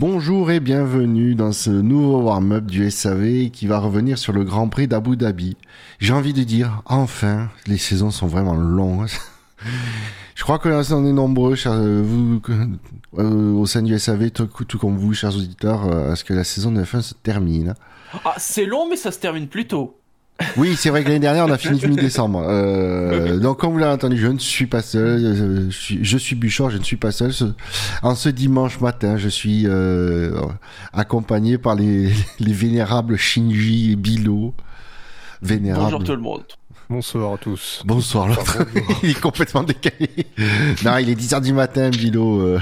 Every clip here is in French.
Bonjour et bienvenue dans ce nouveau warm-up du SAV qui va revenir sur le Grand Prix d'Abu Dhabi. J'ai envie de dire, enfin, les saisons sont vraiment longues. Je crois que là, on est nombreux, euh, vous, euh, au sein du SAV, tout, tout comme vous, chers auditeurs, euh, à ce que la saison de F1 se termine. Ah, c'est long, mais ça se termine plus tôt. Oui, c'est vrai que l'année dernière, on a fini mi-décembre. Euh, donc, comme vous l'avez entendu, je ne suis pas seul. Je suis, je suis Buchor, je ne suis pas seul. Ce- en ce dimanche matin, je suis euh, accompagné par les, les vénérables Shinji et Bilo. Vénérables. Bonjour tout le monde. Bonsoir à tous. Bonsoir, l'autre. il est complètement décalé. non, il est 10h du matin, Bilo. euh.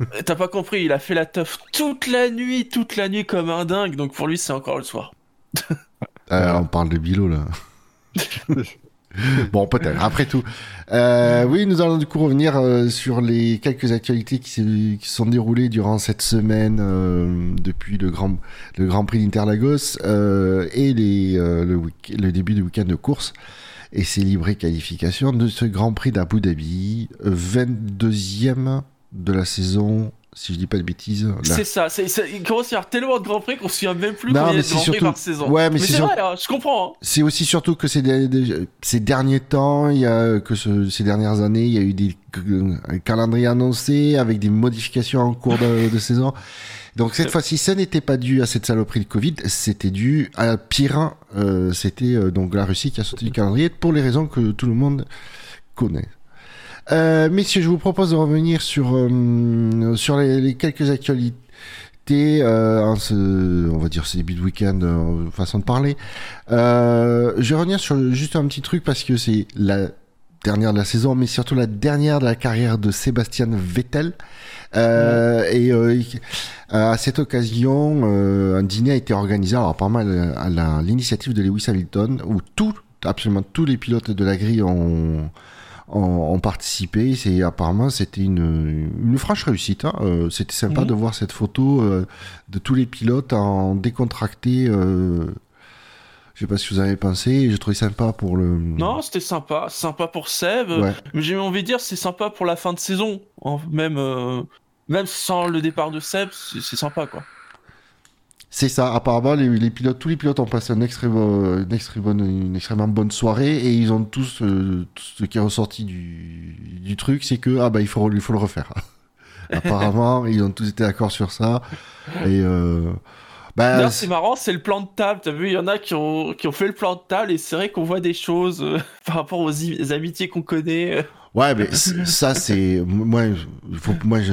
Euh, T'as pas compris, il a fait la teuf toute la nuit, toute la nuit comme un dingue, donc pour lui c'est encore le soir. Euh, on parle de Bilo, là. bon, peut-être, après tout. Euh, oui, nous allons du coup revenir euh, sur les quelques actualités qui, se sont déroulées durant cette semaine euh, depuis le Grand, le grand Prix d'Interlagos et les, le, début du week-end de course et ses libres qualifications de ce Grand Prix d'Abu Dhabi, euh, 22e de la saison, si je dis pas de bêtises. C'est ça, c'est, c'est- il commence à y avoir tellement de grands prix qu'on se souvient même plus Non, mais c'est surtout- par saison. Ouais, mais c'est c'est sur- vrai, hein, je comprends. hein. C'est aussi surtout que ces, derniers temps, il y a que ce- ces dernières années, il y a eu des un calendrier annoncé avec des modifications en cours de, de saison. Donc cette fois-ci, ça n'était pas dû à cette saloperie de Covid, c'était dû à pire. euh, c'était euh, donc la Russie qui a sauté du calendrier pour les raisons que tout le monde connaît. Euh, messieurs, je vous propose de revenir sur euh, sur les, les quelques actualités. Euh, on va dire ce début de week-end, euh, façon de parler. Euh, je vais revenir sur juste un petit truc parce que c'est la dernière de la saison, mais surtout la dernière de la carrière de Sébastien Vettel. Euh, Et euh, il- à cette occasion, euh, un dîner a été organisé, alors pas mal à l'initiative de Lewis Hamilton, où tout, absolument tous les pilotes de la grille ont, ont, ont participé. C'est apparemment c'était une, une franche réussite. hein. Euh, c'était sympa de voir cette photo euh, de tous les pilotes en décontracté. Euh, je sais pas si vous avez pensé. J'ai trouvé sympa pour le. Non, c'était sympa, sympa pour Seb, Ouais. mais j'ai envie de dire c'est sympa pour la fin de saison, en- même, euh, même sans le départ de Seb, c'est sympa quoi. C'est ça. Apparemment, les, les pilotes, tous les pilotes ont passé extrêmement, une, bonne, une extrêmement bonne soirée et ils ont tous, euh, ce qui est ressorti du, truc, c'est que ah bah il faut, il faut le refaire. Apparemment, ils ont tous été d'accord sur ça et euh, bah, D'ailleurs, c'est marrant, c'est le plan de table. T'as vu, il y en a qui ont, qui ont fait le plan de table et c'est vrai qu'on voit des choses euh, par rapport aux, aux amitiés qu'on connaît. euh. Ouais, mais ça, c'est. Moi, faut, moi je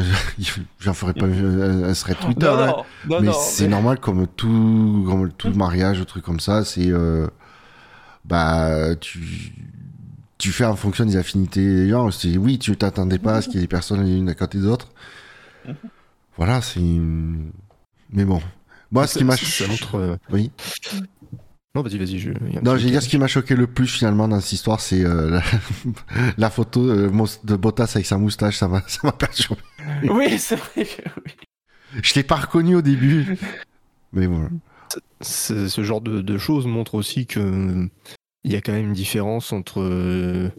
j'en ferai pas un, un thread Twitter. non, hein. non, non, mais c'est mais- normal, comme tout, comme tout mariage, un truc comme ça, c'est. euh, bah, tu. Tu fais en fonction des affinités des gens. Oui, tu t'attendais pas à ce qu'il y ait des personnes les unes à côté des autres. Voilà, c'est. Mais bon. Moi, ce qui m'a. Euh, Oui. Non, vas-y, vas-y. Je... Non, dire ce qui m'a choqué le plus finalement dans cette histoire, c'est euh, la... la photo euh, de Bottas avec sa moustache, ça m'a ça m'a perturbé. Oui, c'est vrai que oui. Je l'ai pas reconnu au début, mais voilà. Ce ce genre de, de choses montre aussi que il y a quand même une différence entre euh,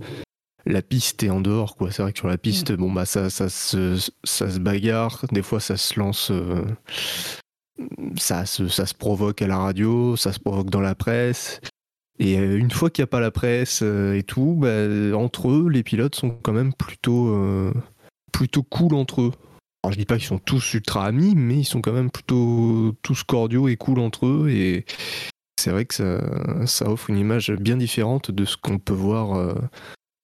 la piste et en dehors. quoi. C'est vrai que sur la piste, bon bah ça, ça, se, ça se bagarre, des fois ça se lance, euh, ça, se, provoque à la radio, ça se provoque dans la presse. Et euh, une fois qu'il n'y a pas la presse euh, et tout, bah, entre eux, les pilotes sont quand même plutôt, euh, plutôt cool entre eux. Alors je dis pas qu'ils sont tous ultra amis, mais ils sont quand même plutôt tous cordiaux et cool entre eux. Et c'est vrai que ça, ça offre une image bien différente de ce qu'on peut voir euh,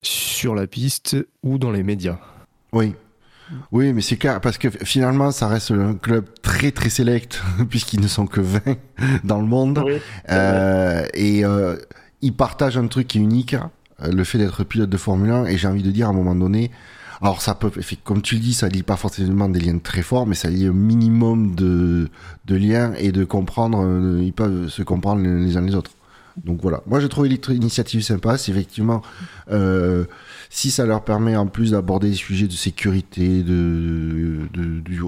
sur la piste ou dans les médias. Oui. Oui, mais c'est clair, parce que finalement, ça reste un club très très sélect, puisqu'ils ne sont que 20 dans le monde. Oui, Euh, et euh, ils partagent un truc qui est unique, euh, le fait d'être pilote de Formule 1. Et j'ai envie de dire, à un moment donné, alors ça peut, comme tu le dis, ça lie pas forcément des liens très forts, mais ça lie un minimum de, de liens et de comprendre, ils peuvent se comprendre les les uns les autres. Donc voilà. Moi, j'ai trouvé l'initiative sympa. C'est effectivement, euh, si ça leur permet en plus d'aborder des sujets de sécurité, de, de, du,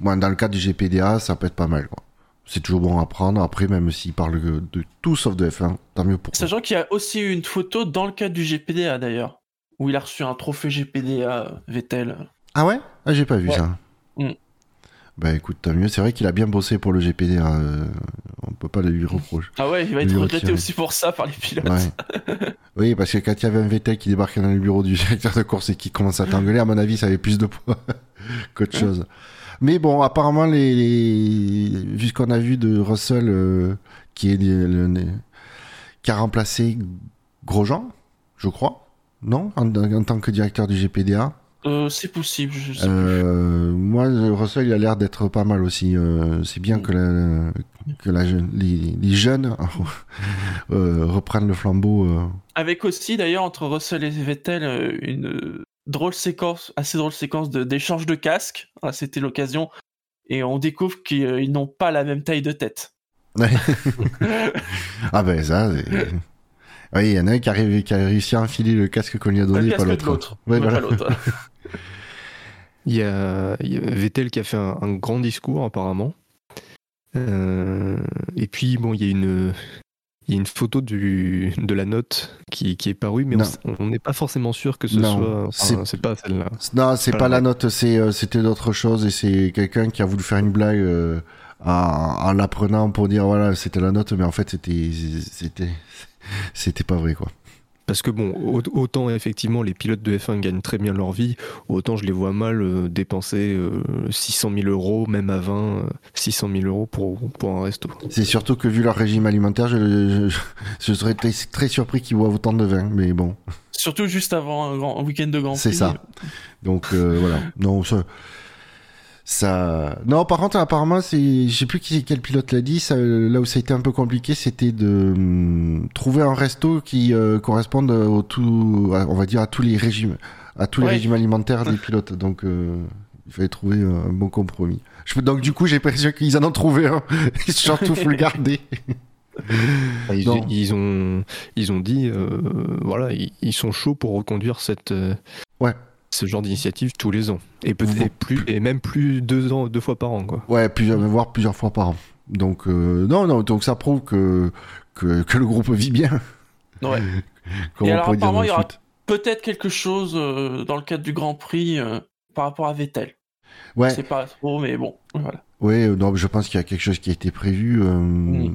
dans le cadre du GPDA, ça peut être pas mal. Quoi. C'est toujours bon à prendre. Après, même s'ils parlent de, de tout sauf de F1, tant mieux pour. Sachant qu'il y a aussi eu une photo dans le cadre du GPDA d'ailleurs, où il a reçu un trophée GPDA Vettel. Ah ouais? Ah, j'ai pas vu Ouais. ça. Mm. Bah écoute, tant mieux. C'est vrai qu'il a bien bossé pour le GPD. Euh, on peut pas le lui reprocher. Ah ouais, il va être regretté aussi pour ça par les pilotes. Ouais. oui, parce que quand il y avait un Vettel qui débarquait dans le bureau du directeur de course et qui commence à t'engueuler, à mon avis, ça avait plus de poids qu'autre chose. Mais bon, apparemment, les, les... vu ce qu'on a vu de Russell, euh, qui est le- le- qui a remplacé Grosjean, je crois, non, en, en tant que directeur du GPDA. Euh, c'est possible, je sais Euh, moi, Russell, il a l'air d'être pas mal aussi. Euh, c'est bien que, la, que la, les, les jeunes reprennent le flambeau. Avec aussi d'ailleurs entre Russell et Vettel une drôle séquence, assez drôle séquence de- d'échange de, casques. Ah, C'était l'occasion. Et on découvre qu'ils ils n'ont pas la même taille de tête. Ah ben ça, oui, il y en a un qui a, ré- qui a réussi à enfiler le casque qu'on lui a donné, pas de l'autre. pas voilà. l'autre. Il y a, il y a Vettel qui a fait un, un grand discours apparemment. Euh, et puis bon, il y a une, il y a une photo du, de la note qui, qui est parue, mais on Non. s- on n'est pas forcément sûr que ce Non, soit. enfin, c'est pas celle-là. Non, c'est Pas pas la note, euh, c'était d'autre chose et c'est quelqu'un qui a voulu faire une blague euh, en, en l'apprenant pour dire voilà c'était la note, mais en fait c'était c'était c'était pas vrai quoi. Parce que bon, au- autant effectivement les pilotes de F1 gagnent très bien leur vie, autant je les vois mal euh, dépenser euh, 600 000 euros, même à 20, euh, 600 000 euros pour, pour un resto. C'est surtout que vu leur régime alimentaire, je, je, je serais très, très surpris qu'ils boivent autant de vin, mais bon. Surtout juste avant un, grand, un week-end de Grand Prix. C'est ça. Donc euh, voilà. Non, ça, ça. Non, par contre, apparemment, c'est, je sais plus qui, quel pilote l'a dit. Ça, là où ça a été un peu compliqué, c'était de hum, trouver un resto qui euh, corresponde au tout, à- on va dire à tous les régimes, à tous les régimes alimentaires des pilotes. Donc euh, il fallait trouver un bon compromis. Je, donc du coup, j'ai l'impression qu'ils en ont trouvé un. Ils se surtout faut le garder. Ils, ont, ils ont dit, euh, voilà, ils, ils sont chauds pour reconduire cette, euh, Ouais. Ce genre d'initiative tous les ans. Et peut-être plus, et même plus deux ans, deux fois par an, quoi. Ouais, plusieurs, voire plusieurs fois par an. Donc euh, non, non, donc ça prouve que que, que le groupe vit bien. Ouais. Comme Et on alors, apparemment, il y aura. Peut-être quelque chose euh, dans le cadre du Grand Prix euh, par rapport à Vettel. Ouais, C'est pas trop, mais bon, voilà. ouais, euh, non, je pense qu'il y a quelque chose qui a été prévu. euh, Oui.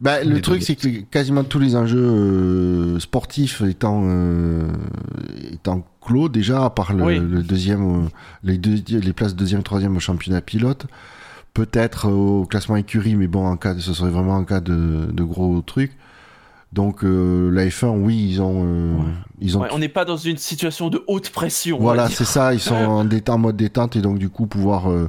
Bah, le truc, c'est que quasiment tous les enjeux euh, sportifs étant euh, étant clos déjà, à part le, Oui. le deuxième, euh, les deux, les places deuxième, troisième au championnat pilote. Peut-être euh, au classement écurie, mais bon, en cas, de- ce serait vraiment en cas de, de gros trucs. Donc euh, la F1, oui, ils ont, euh, Ouais. ils ont Ouais, on n'est pas dans une situation de haute pression. on Voilà, c'est ça. Ils sont en, en mode détente et donc du coup pouvoir euh,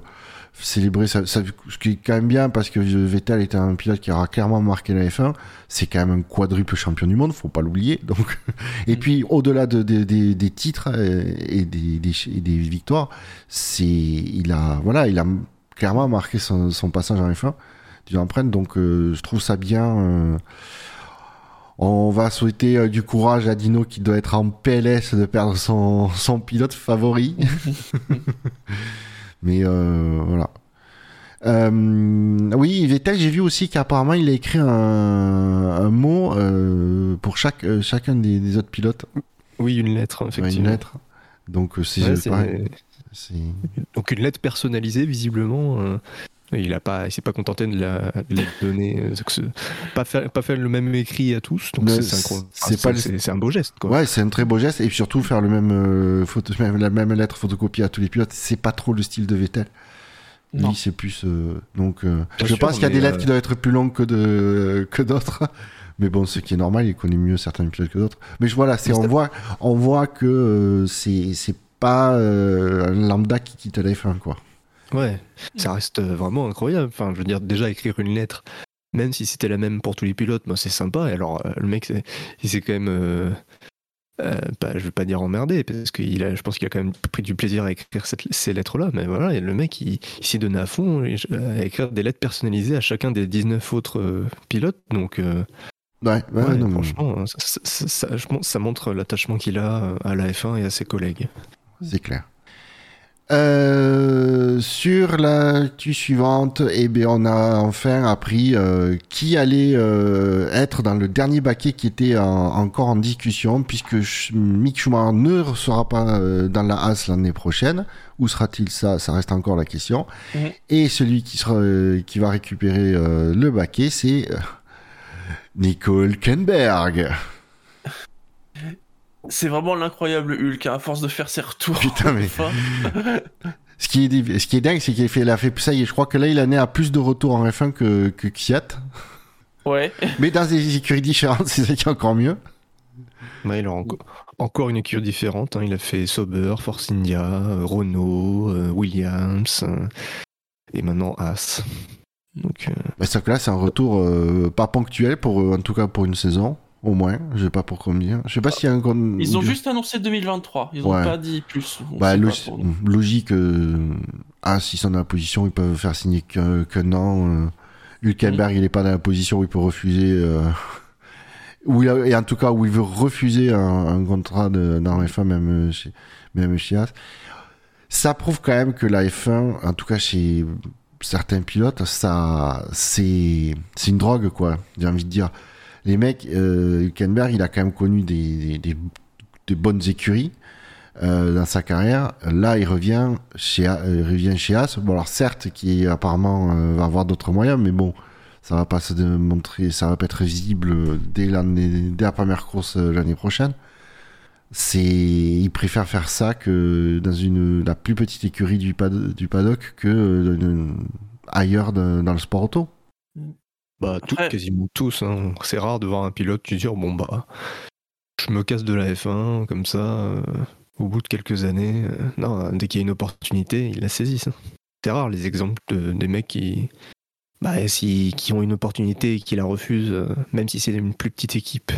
célébrer ça, ça- ce qui est quand même bien parce que Vettel était un pilote qui aura clairement marqué la F1. C'est quand même un quadruple champion du monde, faut pas l'oublier. Donc et puis au-delà de, de- des- des titres et des, des, et des victoires, c'est il a voilà, il a clairement marqué son, son passage en F1 d'une empreinte. Donc je trouve ça bien. On va souhaiter euh, du courage à Dino qui doit être en PLS de perdre son, son pilote favori. Mais euh, voilà. Euh, oui, Vettel, j'ai vu aussi qu'apparemment il a écrit un, un mot euh, pour chaque, chacun des, des autres pilotes. Oui, une lettre, Ouais, effectivement. une lettre. Donc Ouais, c'est- une lettre personnalisée, visiblement. euh, il a pas, s'est pas contenté de la, de la donner, euh, pas faire, pas faire le même écrit à tous. Donc c'est enfin, un beau geste, quoi. Ouais, c'est un très beau geste et surtout faire le même, euh, photo, même- la même lettre photocopiée à tous les pilotes, c'est pas trop le style de Vettel. Non. Lui, c'est plus. euh, donc, euh, je sûr, pense qu'il y a des lettres euh, qui doivent être plus longues que de que d'autres. Mais bon, ce qui est normal, il connaît mieux certains pilotes que d'autres. Mais je voilà, c'est on voit, on voit que euh, c'est c'est pas euh, un lambda qui quitte la F1 quoi. Ouais, ça reste euh, vraiment incroyable. Enfin, je veux dire, déjà écrire une lettre, même si c'était la même pour tous les pilotes, moi c'est sympa. Et alors, euh, le mec, il s'est quand même, euh, euh, je veux pas dire emmerdé, parce que il a, je pense qu'il a quand même pris du plaisir à écrire cette- ces lettres-là. Mais voilà, et le mec, il, il s'est donné à fond à écrire des lettres personnalisées à chacun des 19 autres euh, pilotes. Donc, euh, Ouais, ouais, ouais, non, mais franchement, ça, ça- ça montre l'attachement qu'il a à la F1 et à ses collègues. c'est clair. Euh, sur l'actu suivante, eh bien, on a enfin appris euh, qui allait euh, être dans le dernier baquet qui était encore en discussion, puisque Mick Schumacher ne sera pas euh, dans la Haas l'année prochaine. Où sera-t-il ça? Ça reste encore la question. Mhm. Et celui qui, sera, qui va récupérer le baquet, c'est Nicole Kenberg. C'est vraiment l'incroyable Hulk, hein, à force de faire ses retours. Putain, mais. ce, qui est, ce qui est dingue, c'est qu'il fait, il a fait ça, et je crois que là, il en est à plus de retours en F1 que, que Kiat. Ouais. Mais dans des écuries différentes, c'est ça qui est encore mieux. il a encore une écurie différente. Hein. Il a fait Sauber, Force India, euh, Renault, euh, Williams, euh, et maintenant As. Donc, bah, que là, c'est un retour pas ponctuel, pour, en tout cas pour une saison. Au moins, je sais pas pour combien. Je sais pas s'il y a un. Ils ont juste annoncé 2023. Ils ont pas dit plus. Bah, logique. Euh... Ah, s'ils sont dans la position ils peuvent faire signer que, que non. Euh... Hülkenberg, il est pas dans la position où il peut refuser. Euh... Où et en tout cas, où il veut refuser un, contrat de, dans F1, même chez, même chez As. Ça prouve quand même que la F1, en tout cas chez certains pilotes, ça, c'est, c'est une drogue, quoi. J'ai envie de dire les mecs, euh, Hülkenberg, il a quand même connu des, bonnes écuries euh, dans sa carrière. Là, il revient chez, euh, revient chez As. Bon, alors certes, qui apparemment va avoir d'autres moyens, mais bon, ça va pas se montrer, ça va pas être visible dès, dès la première course l'année prochaine. C'est, il préfère faire ça que dans une la plus petite écurie du, du paddock que ailleurs dans le sport auto. Bah, tout, quasiment tous. Hein. C'est rare de voir un pilote qui dire bon bah, je me casse de la F1 comme ça. Euh, au bout de quelques années, euh, non, dès qu'il y a une opportunité, il la saisit. C'est rare les exemples des mecs qui, bah, si, qui ont une opportunité et qui la refusent, euh, même si c'est une plus petite équipe.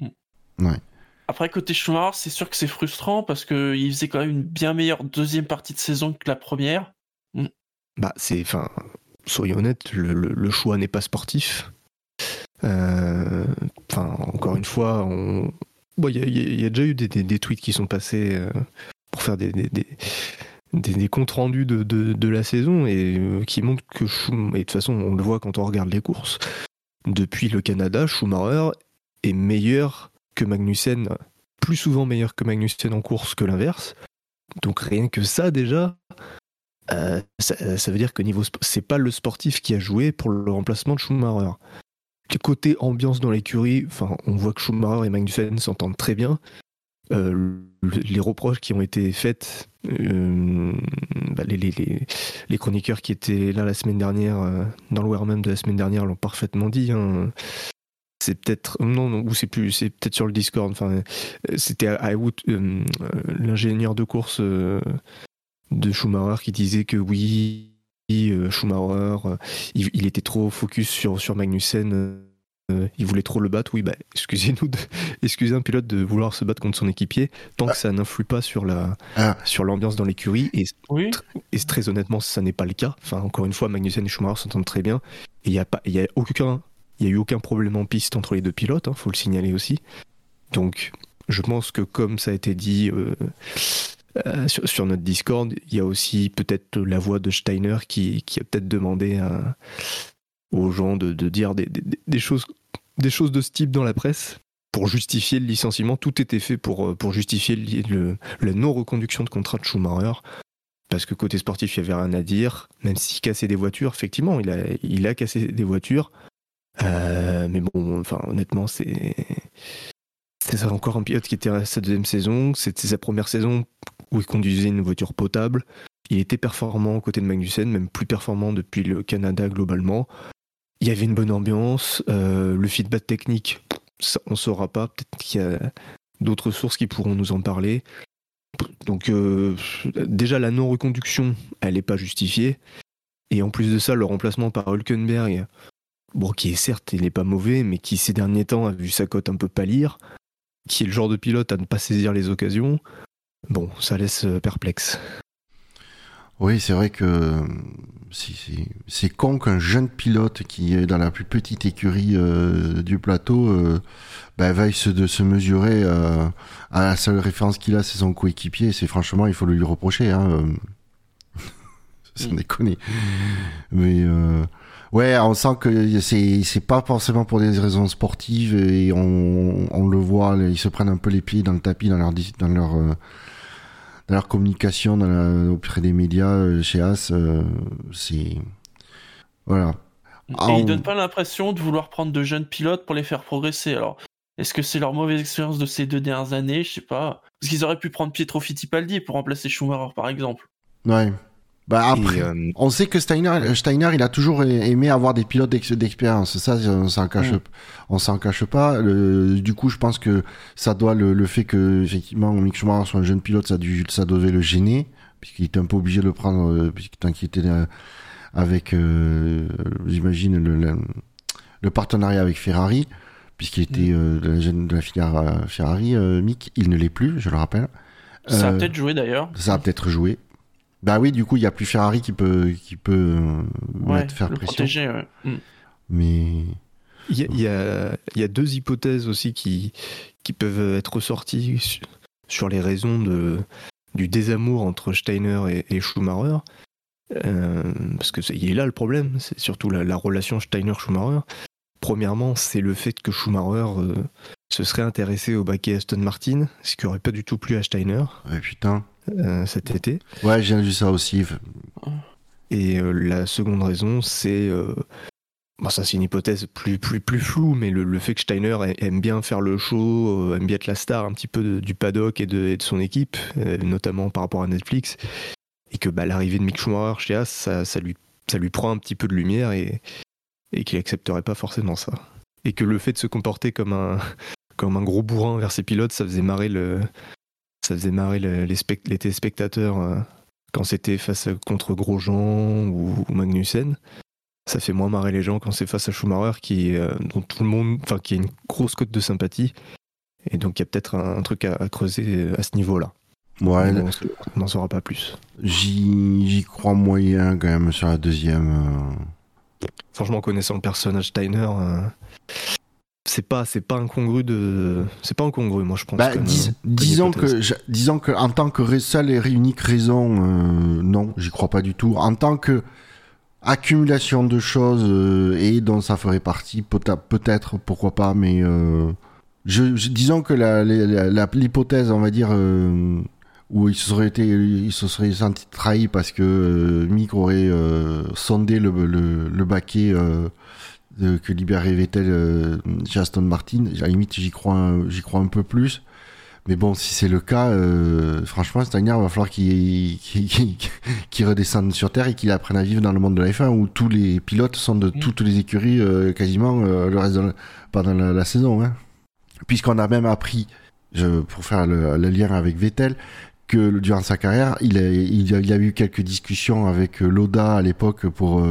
Mm. Ouais. Après, côté Schumacher, c'est sûr que c'est frustrant parce qu'il faisait quand même une bien meilleure deuxième partie de saison que la première. Mm. Bah, c'est. Enfin, soyons honnêtes, le, choix n'est pas sportif. Euh, enfin, encore une fois, il y, a déjà eu des, tweets qui sont passés euh, pour faire des, des, comptes rendus de, la saison et euh, qui montrent que Schumacher, et de toute façon, on le voit quand on regarde les courses, depuis le Canada, Schumacher est meilleur que Magnussen, plus souvent meilleur que Magnussen en course que l'inverse. Donc rien que ça déjà, euh, ça, veut dire que niveau c'est pas le sportif qui a joué pour le remplacement de Schumacher. Côté ambiance dans l'écurie, enfin, on voit que Schumacher et Magnussen s'entendent très bien. Euh, les reproches qui ont été faites, euh, bah, les, chroniqueurs qui étaient là la semaine dernière, dans le warm de la semaine dernière, l'ont parfaitement dit. Hein. C'est peut-être non, ou c'est plus, c'est peut-être sur le Discord. Enfin, c'était l'ingénieur de course de Schumacher qui disait que oui, euh, Schumacher, euh, il, était trop focus sur, sur Magnussen. Euh, il voulait trop le battre, oui, bah, excusez-nous, excusez un pilote de vouloir se battre contre son équipier, tant que ah. ça n'influe pas sur la, ah. sur l'ambiance dans l'écurie. Et, et très honnêtement, ça n'est pas le cas. Enfin, encore une fois, Magnussen et Schumacher s'entendent très bien. Et il n'y a pas, il y a aucun, il y a eu aucun problème en piste entre les deux pilotes. Hein, faut le signaler aussi. Donc, je pense que comme ça a été dit, euh, sur, notre Discord, il y a aussi peut-être la voix de Steiner qui, a peut-être demandé aux gens de, dire des, choses, de ce type dans la presse pour justifier le licenciement. Tout était fait pour, euh, justifier la non-reconduction de contrat de Schumacher. Parce que côté sportif, il n'y avait rien à dire. Même s'il cassait des voitures, effectivement, il a, cassé des voitures. Euh, mais bon, enfin, honnêtement, c'est. C'est encore un pilote qui était à sa deuxième saison. C'était sa première saison où il conduisait une voiture potable. Il était performant aux côtés de Magnussen, même plus performant depuis le Canada globalement. Il y avait une bonne ambiance. Euh, le feedback technique, on ne saura pas. Peut-être qu'il y a d'autres sources qui pourront nous en parler. Donc euh, déjà la non-reconduction, elle n'est pas justifiée. Et en plus de ça, le remplacement par Hülkenberg, bon, qui est certes, il n'est pas mauvais, mais qui ces derniers temps a vu sa cote un peu pâlir, qui est le genre de pilote à ne pas saisir les occasions. Bon, ça laisse euh, perplexe. Oui, c'est vrai que euh, c'est con qu'un jeune pilote qui est dans la plus petite écurie euh, du plateau bah, vaille se, de se mesurer à la seule référence qu'il a, c'est son coéquipier. C'est franchement, il faut le lui reprocher. Hein, sans déconner. Mais euh, ouais, on sent que c'est c'est pas forcément pour des raisons sportives et on, on le voit, ils se prennent un peu les pieds dans le tapis dans leur dans leur euh, dans leur communication dans la- auprès des médias euh, chez As. euh, c'est voilà. Ah, Et on- ils donnent pas l'impression de vouloir prendre de jeunes pilotes pour les faire progresser. Alors, est-ce que c'est leur mauvaise expérience de ces deux dernières années? Je sais pas. Parce qu'ils auraient pu prendre Pietro Fittipaldi pour remplacer Schumacher, par exemple. Ouais. Bah après. Et, euh, On sait que Steiner, Steiner, il a toujours aimé avoir des pilotes d'ex- d'expérience. Ça, on s'en cache, Mm. on s'en cache pas. Le- du coup, je pense que ça doit le, le fait que effectivement Mick Schumacher soit un jeune pilote, ça, dû, ça devait le gêner puisqu'il était un peu obligé de le prendre euh, puisque tant qu'il était euh, avec, euh, j'imagine le, le, le partenariat avec Ferrari, puisqu'il était euh, de, la, jeune- de la filière euh, Ferrari. euh, Mick, il ne l'est plus, je le rappelle. Ça a Euh, peut-être joué d'ailleurs. ça a peut-être joué. Bah oui, du coup, il y a plus Ferrari qui peut, qui peut euh, Ouais, mettre, faire le pression. protéger. ouais. Mm. Mais Il y, a- il y a, il y a deux hypothèses aussi qui, qui peuvent être ressorties su- sur les raisons de, du désamour entre Steiner et, et Schumacher. Euh, parce que il est là le problème, c'est surtout la, la relation Steiner-Schumacher. Premièrement, c'est le fait que Schumacher euh, se serait intéressé au baquet Aston Martin, ce qui aurait pas du tout plu à Steiner ouais, putain. Euh, cet été. Ouais, j'ai vu ça aussi. Et euh, la seconde raison, c'est. euh, bon, ça, c'est une hypothèse plus, plus, plus floue, mais le, le fait que Steiner aime bien faire le show, aime bien être la star un petit peu de- du paddock et de, et de son équipe, notamment par rapport à Netflix, et que bah, l'arrivée de Mick Schumacher chez As, ça, ça lui, ça lui prend un petit peu de lumière et, et qu'il accepterait pas forcément ça. Et que le fait de se comporter comme un, comme un gros bourrin vers ses pilotes, ça faisait marrer, le, ça faisait marrer le- les, spect- les téléspectateurs. euh, quand c'était face à- contre Grosjean ou, ou Magnussen. Ça fait moins marrer les gens quand c'est face à Schumacher qui, euh, dont tout le monde, enfin, qui a une grosse cote de sympathie. Et donc il y a peut-être un, un truc à, à creuser euh, à ce niveau-là. Ouais, bon, on n'en saura pas plus. j'y crois moyen quand même sur la deuxième. euh. Franchement, connaissant le personnage Steiner, euh, c'est pas, c'est pas incongru de, c'est pas incongru, moi je pense. Bah, dis- disons que, je- disons que en tant que seule et unique raison, euh, non, j'y crois pas du tout. En tant que accumulation de choses euh, et dont ça ferait partie, peut- peut-être, pourquoi pas, mais euh, je, je- disons que la- l'hypothèse, on va dire, où il se serait été, il se serait senti trahi parce que Mick aurait sondé le, le, le baquet de- que libérait Vettel euh, chez Aston Martin. À la limite, j'y crois, un- j'y crois un peu plus. Mais bon, si c'est le cas, euh, franchement, Steiner va falloir qu'il redescende sur Terre et qu'il apprenne à vivre dans le monde de la F1 où tous les pilotes sont de toutes les écuries euh, quasiment euh, le reste de la- pendant la, la saison. Hein. Puisqu'on a même appris, je, pour faire le, le lien avec Vettel, que durant sa carrière, il a, il a, il a eu quelques discussions avec Loda à l'époque pour,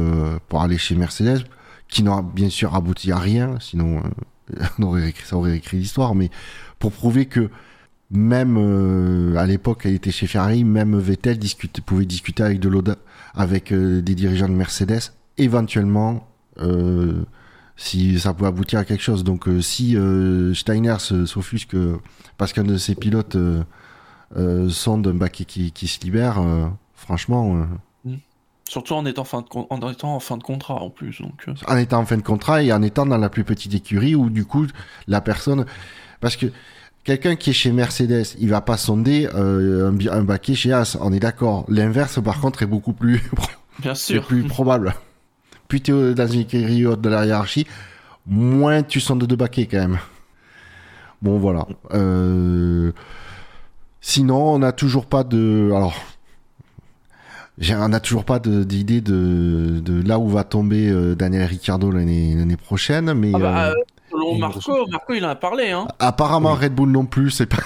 pour aller chez Mercedes, qui n'ont bien sûr abouti à rien, sinon euh, ça aurait écrit l'histoire, mais pour prouver que même euh, à l'époque, elle était chez Ferrari, même Vettel pouvait discuter avec de Loda, avec euh, des dirigeants de Mercedes, éventuellement, si ça pouvait aboutir à quelque chose. Donc, si Steiner s'offusque parce qu'un de ses pilotes sonde un baquet qui, se libère, franchement, Surtout en étant, fin de con- en étant en fin de contrat en plus. Donc, euh, en étant en fin de contrat et en étant dans la plus petite écurie où du coup la personne parce que quelqu'un qui est chez Mercedes il va pas sonder euh, un, baquet chez As on est d'accord l'inverse par contre est beaucoup plus bien sûr. plus probable plus tu es dans une écurie haute de la hiérarchie moins tu sondes de baquets quand même bon voilà euh... sinon on n'a toujours pas de alors on n'a toujours pas d'idée de, de là où va tomber euh, Daniel Ricciardo l'année l'année prochaine, mais Ah bah, euh, euh, selon Marco, Marco il en a parlé. Hein. apparemment oui. Red Bull non plus, c'est pas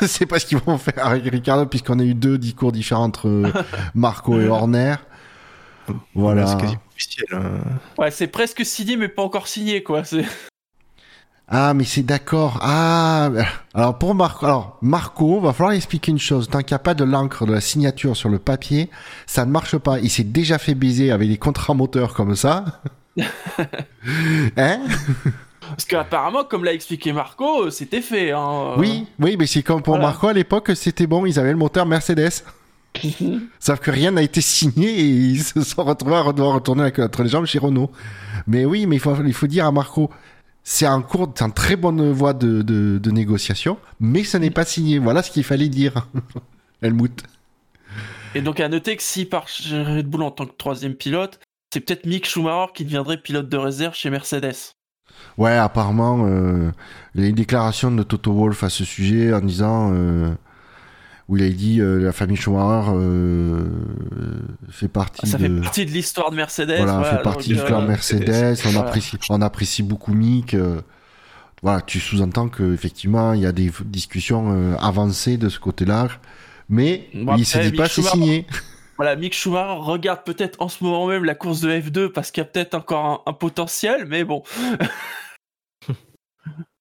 c'est pas ce qu'ils vont faire avec Ricciardo puisqu'on a eu deux discours différents entre Marco et Horner. Voilà. hein. Ouais, c'est presque signé, mais pas encore signé, quoi. Ah, mais c'est d'accord. Ah, alors pour Marco, alors Marco, va falloir expliquer une chose. Tant qu'il n'y a pas de l'encre de la signature sur le papier, ça ne marche pas. Il s'est déjà fait baiser avec des contrats moteurs comme ça. hein? Parce qu'apparemment, comme l'a expliqué Marco, euh, c'était fait. Hein. Oui, oui, mais c'est comme pour Voilà. Marco à l'époque, c'était bon. Ils avaient le moteur Mercedes. Sauf que rien n'a été signé et ils se sont retrouvés à devoir retourner entre les jambes chez Renault. Mais oui, mais il faut, il faut dire à Marco, c'est en cours, c'est très bonne voie de, de, de négociation, mais ça n'est pas signé. Voilà ce qu'il fallait dire. Helmut. Et donc à noter que part chez Red Bull en tant que troisième pilote, c'est peut-être Mick Schumacher qui deviendrait pilote de réserve chez Mercedes. Ouais, apparemment, euh, il y a une déclaration de Toto Wolff à ce sujet en disant euh, où il a dit euh, la famille Schumacher euh, fait partie ça de fait partie de l'histoire de Mercedes. voilà, voilà, fait partie euh, clan Mercedes. On voilà. apprécie, on apprécie beaucoup Mick. euh, voilà, tu sous-entends que effectivement il y a des discussions euh, avancées de ce côté-là, mais Bon, il se après, dit pas c'est signé. Voilà, Mick Schumacher regarde peut-être en ce moment même la course de F2 parce qu'il y a peut-être encore un, un potentiel, mais bon.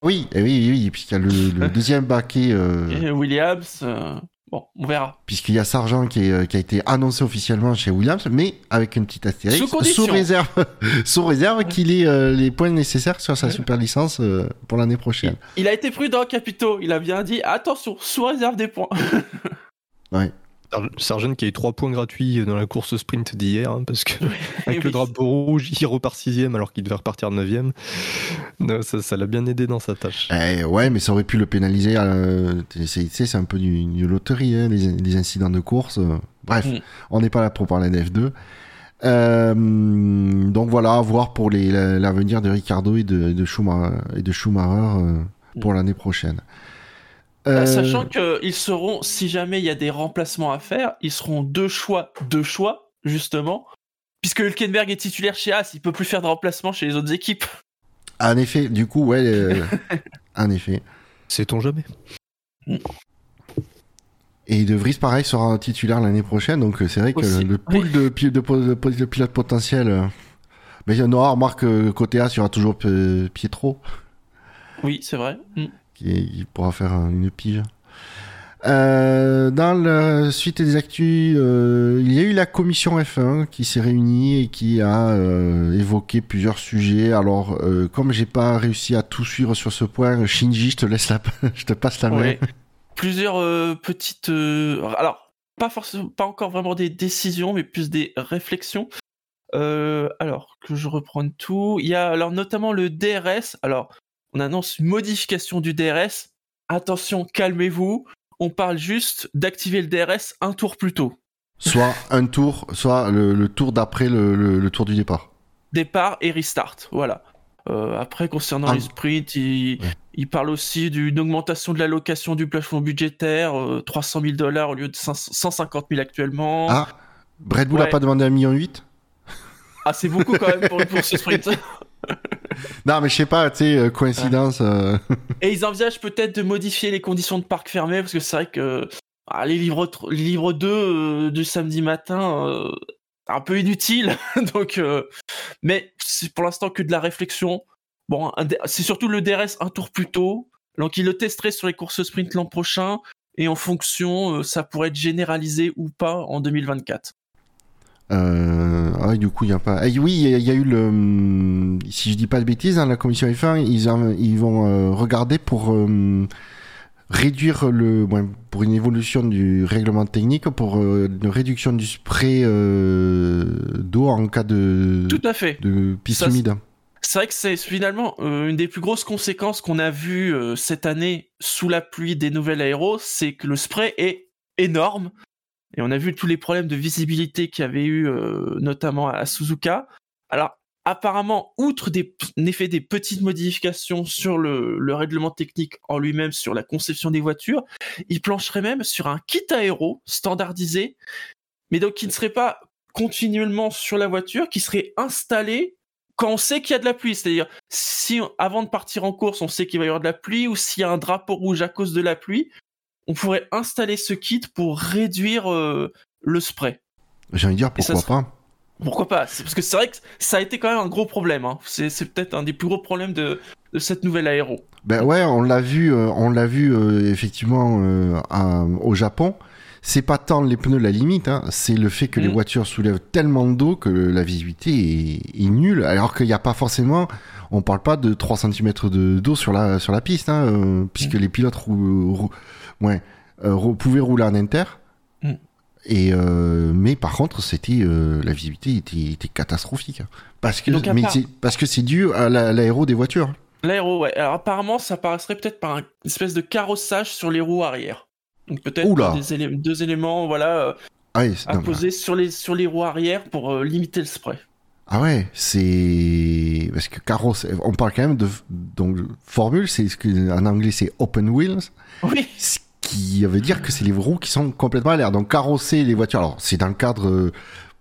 Oui, oui, oui, oui, puisqu'il y a le, le deuxième baquet, euh, Et Williams, euh, bon, on verra. puisqu'il y a Sargent qui, est, euh, qui a été annoncé officiellement chez Williams, mais avec une petite astérisque, Sous réserve, sous réserve qu'il ait euh, les points nécessaires sur sa super licence euh, pour l'année prochaine. Il a été prudent, Capito. Il a bien dit attention, sous réserve des points. Ouais. Sar- Sargent qui a eu 3 points gratuits dans la course sprint d'hier, hein, parce que avec oui. le drapeau rouge, il repart 6 alors qu'il devait repartir 9 Ça ça l'a bien aidé dans sa tâche. Eh, ouais, mais ça aurait pu le pénaliser. euh, c'est tu sais, c'est un peu du- une loterie, hein, les, les incidents de course. Bref, Mm. on n'est pas là pour parler d'F2. Euh, donc voilà, à voir pour l'avenir de Ricardo et de, de Schumacher, et de Schumacher euh, pour l'année prochaine. Euh, Sachant qu'ils seront, si jamais il y a des remplacements à faire, ils seront deux choix, deux choix, justement. Puisque Hülkenberg est titulaire chez As, il peut plus faire de remplacement chez les autres équipes. En effet, du coup, ouais, euh, en effet. Sait-on jamais Et De Vries, pareil, sera titulaire l'année prochaine, donc euh, c'est vrai que Aussi. le pool de, pilotes potentiels. euh, Mais il y en aura, remarque, euh, côté A, il y aura toujours Pietro, Oui, c'est vrai. Mm. Qui, pourra faire une pige. Euh, dans la suite des actus, euh, il y a eu la commission F1 qui s'est réunie et qui a euh, évoqué plusieurs sujets. Alors, comme j'ai pas réussi à tout suivre sur ce point, Shinji, je te laisse la, je te passe la main. Plusieurs petites. Alors, pas forcément, pas encore vraiment des décisions, mais plus des réflexions. Alors que je reprenne tout, il y a alors notamment le DRS. Alors, on annonce une modification du DRS. Attention, calmez-vous. On parle juste d'activer le DRS un tour plus tôt. Soit un tour, soit le, le tour d'après le, le- le tour du départ. Départ et restart. Voilà. Euh, après, concernant Ah. les sprints, il, Ouais. il parle aussi d'une augmentation de l'allocation du plafond budgétaire, euh, 300 000 dollars au lieu de 500 150 000 actuellement. Ah, Red Bull n'a Ouais. pas demandé un million huit? Ah, c'est beaucoup quand même pour, pour ce sprint. Non, mais je sais pas, tu sais, euh, coïncidence. euh, Et ils envisagent peut-être de modifier les conditions de parc fermé, parce que c'est vrai que ah, les, livres, les livres 2 euh, du samedi matin, un peu inutile. Donc, mais c'est pour l'instant que de la réflexion. Bon, c'est surtout le DRS un tour plus tôt. Donc, ils le testeraient sur les courses sprint l'an prochain. Et en fonction, ça pourrait être généralisé ou pas en 2024. Euh, ah oui, du coup, il y a pas. Eh oui, il y, a- il y a eu le. hum, Si je dis pas de bêtises, dans la commission F1, ils, ils vont euh, regarder pour euh, réduire le. pour une évolution du règlement technique, pour euh, une réduction du spray d'eau en cas de, Tout à fait. de piste Ça, humide. C'est vrai que c'est finalement une des plus grosses conséquences qu'on a vues cette année sous la pluie des nouvelles aéros, c'est que le spray est énorme. Et on a vu tous les problèmes de visibilité qu'il y avait eu, euh, notamment à Suzuka. Alors, apparemment, outre des, des petites modifications sur le, le règlement technique en lui-même, sur la conception des voitures, il plancherait même sur un kit aéro standardisé, mais donc qui ne serait pas continuellement sur la voiture, qui serait installé quand on sait qu'il y a de la pluie, c'est-à-dire si avant de partir en course, on sait qu'il va y avoir de la pluie ou s'il y a un drapeau rouge à cause de la pluie, on pourrait installer ce kit pour réduire euh, le spray. J'ai envie de dire ça pourquoi pas. Pourquoi pas? C'est parce que c'est vrai que ça a été quand même un gros problème. hein. C'est peut-être un des plus gros problèmes de, de cette nouvelle aéro. Ben ouais, on l'a vu, euh, on l'a vu euh, effectivement à- au Japon. C'est pas tant les pneus la limite, hein, c'est le fait que les Mhm. voitures soulèvent tellement d'eau que la visibilité est, est nulle. Alors qu'il n'y a pas forcément, on parle pas de 3 cm de d'eau sur la sur la piste, hein, puisque les pilotes rou- rou- ouais, euh, pouvaient rouler en inter. Mhm. Et euh, mais par contre, c'était euh, la visibilité était, était catastrophique hein. parce que Donc, à mais part- c'est- parce que c'est dû à la- l'aéro des voitures. L'aéro, ouais. Alors apparemment, ça paraîtrait peut-être par une espèce de carrossage sur les roues arrière. Donc peut-être Oula. des élé- deux éléments, voilà, euh, Ah ouais, à poser sur les sur les roues arrière pour limiter le spray. ah ouais, c'est parce que carrosse. On parle quand même de donc formule, c'est ce que en anglais c'est open wheels. Oui. Ce qui veut dire que c'est les roues qui sont complètement à l'air. Donc carrosser les voitures, alors c'est dans le cadre euh,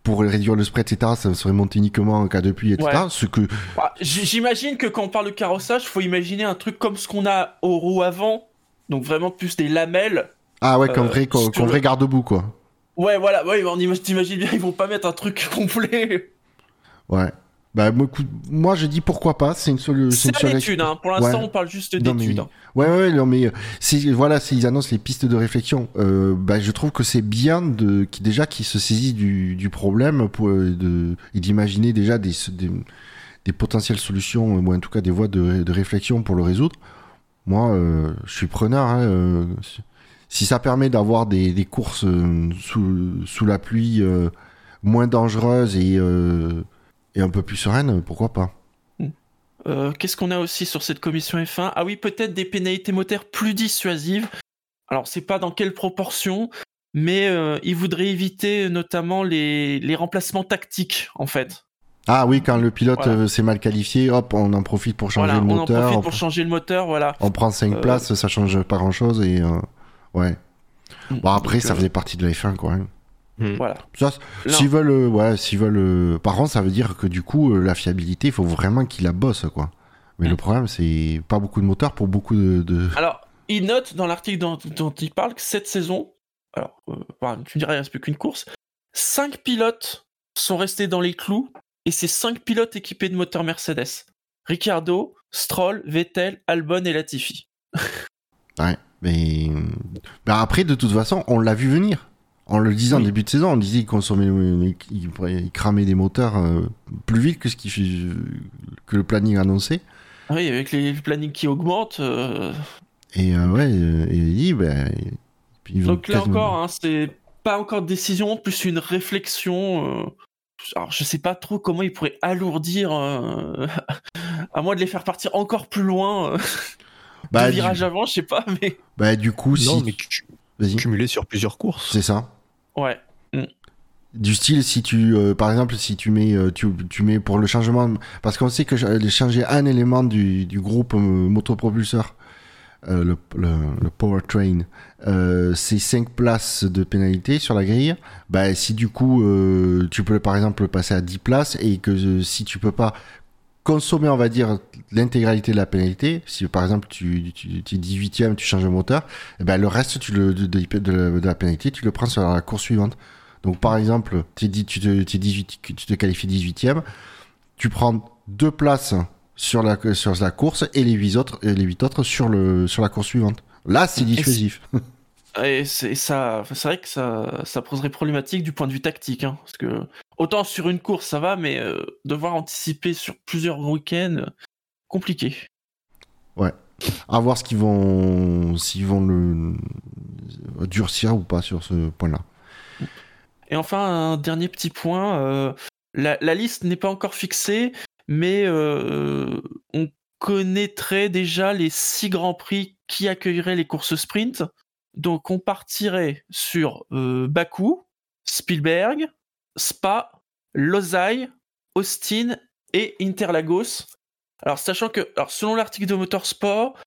pour réduire le spread, etc. Ça serait monté uniquement en cas de pluie, etc. Ouais. Ce que Bah, J'imagine que quand on parle de carrossage, faut imaginer un truc comme ce qu'on a aux roues avant, donc vraiment plus des lamelles. ah ouais, comme Euh, vrai, comme le- vrai garde-boue quoi. Ouais, voilà, ouais, on imagine, t'imagines bien, ils vont pas mettre un truc complet. Ouais. Bah moi, moi je dis pourquoi pas. C'est une, solu- c'est une solution. l'étude, hein. pour l'instant Ouais. on parle juste oui. hein. Ouais, ouais, non, mais euh, voilà, s'ils annoncent les pistes de réflexion, euh, bah, je trouve que c'est bien de qui déjà qu'ils se saisissent du, du problème pour euh, de et d'imaginer déjà des, des des potentielles solutions ou en tout cas des voies de, de réflexion pour le résoudre. Moi, euh, je suis preneur. Hein, euh, si- ça permet d'avoir des, des courses euh, sous, sous la pluie euh, moins dangereuses et euh, et un peu plus sereines, pourquoi pas Euh, Qu'est-ce qu'on a aussi sur cette commission F1 Ah oui, peut-être des pénalités monétaires plus dissuasives. Alors, c'est pas dans quelle proportion, mais euh, ils voudraient éviter notamment les, les remplacements tactiques, en fait. Ah oui, quand le pilote Voilà. euh, s'est mal qualifié, hop, on en profite pour changer Voilà, le on en moteur. profite on, pour changer le moteur, voilà. on prend 5 Euh, places, ça change pas grand chose et ouais. Bon après, Donc, ça faisait partie de la F1 quoi. hein. Voilà. Ça, Là- s'ils veulent, euh, ouais, s'ils veulent. euh, Par contre, ça veut dire que du coup, euh, la fiabilité, il faut vraiment qu'ils la bossent quoi. Mais Mm. le problème, c'est pas beaucoup de moteurs pour beaucoup de. de- Alors, il note dans l'article dont, dont il parle que cette saison, alors, euh, bah, tu me dirais, il reste plus qu'une course, 5 pilotes sont restés dans les clous, et c'est 5 pilotes équipés de moteurs Mercedes. Ricardo, Stroll, Vettel, Albon et Latifi. Ouais. Mais bah, après, de toute façon, on l'a vu venir. En le disant en Oui. début de saison, on disait qu'il consommait, il, il cramait des moteurs euh, plus vite que ce qui que le planning annonçait. Oui, avec les plannings qui augmentent. euh, Et euh, ouais, euh, et il dit, ben, Donc là encore, hein, c'est pas encore de décision, plus une réflexion. euh, Alors je sais pas trop comment ils pourraient alourdir, euh, à moins de les faire partir encore plus loin. euh, bah, du, virages avant, je sais pas, mais bah, du coup, Non, si. mais Vas-y, cumulé sur plusieurs courses. c'est ça. Ouais. Du style, si tu, euh, par exemple, si tu mets, euh, tu, tu mets pour le changement, parce qu'on sait que ch- changer un élément du, du groupe euh, motopropulseur, euh, le, le, powertrain, c'est 5 places de pénalité sur la grille. Bah, si du coup, tu peux par exemple le passer à 10 places et que si tu peux pas consommer, on va dire, l'intégralité de la pénalité, si par exemple tu, tu, tu es 18ème, tu changes de moteur, eh ben, le reste tu le, de, de- de la, de la pénalité, tu le prends sur la course suivante. Donc par exemple, dit, tu, te, t'es 18, tu te qualifies 18ème, tu prends deux places sur la, sur la course et les 8 autres, et les huit autres sur, le, sur la course suivante. Là, c'est Et dissuasif. Et c'est ça, c'est vrai que ça, ça poserait problématique du point de vue tactique, hein, parce que autant sur une course ça va, mais euh, devoir anticiper sur plusieurs week-ends, compliqué. À voir ce qu'ils vont, s'ils vont le durcir ou pas sur ce point-là. Et enfin, un dernier petit point, euh, la, la liste n'est pas encore fixée, mais euh, on connaîtrait déjà les six grands prix qui accueilleraient les courses sprint. Donc on partirait sur euh, Bakou, Spielberg, Spa, Losail, Austin et Interlagos. Alors sachant que, alors, selon l'article de Motorsport,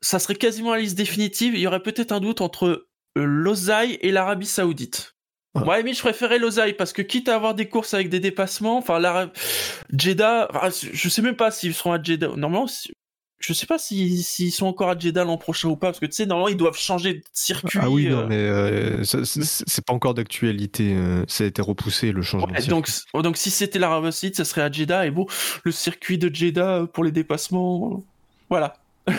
ça serait quasiment la liste définitive. Il y aurait peut-être un doute entre euh, Losail et l'Arabie Saoudite. Ah. Ouais, mais je préférais Losail parce que quitte à avoir des courses avec des dépassements, enfin l'Arabie, Jeddah, enfin, je sais même pas s'ils seront à Jeddah. Normalement, je sais pas s'ils s'ils sont encore à Jeddah l'an prochain ou pas parce que tu sais, normalement ils doivent changer de circuit. Ah oui, euh, non, mais euh, c'est pas encore d'actualité. euh, ça a été repoussé le changement. Ouais, de donc, circuit. donc si c'était l'Arabie Saoudite, ça serait à Jeddah et bon, le circuit de Jeddah euh, pour les dépassements, euh, voilà.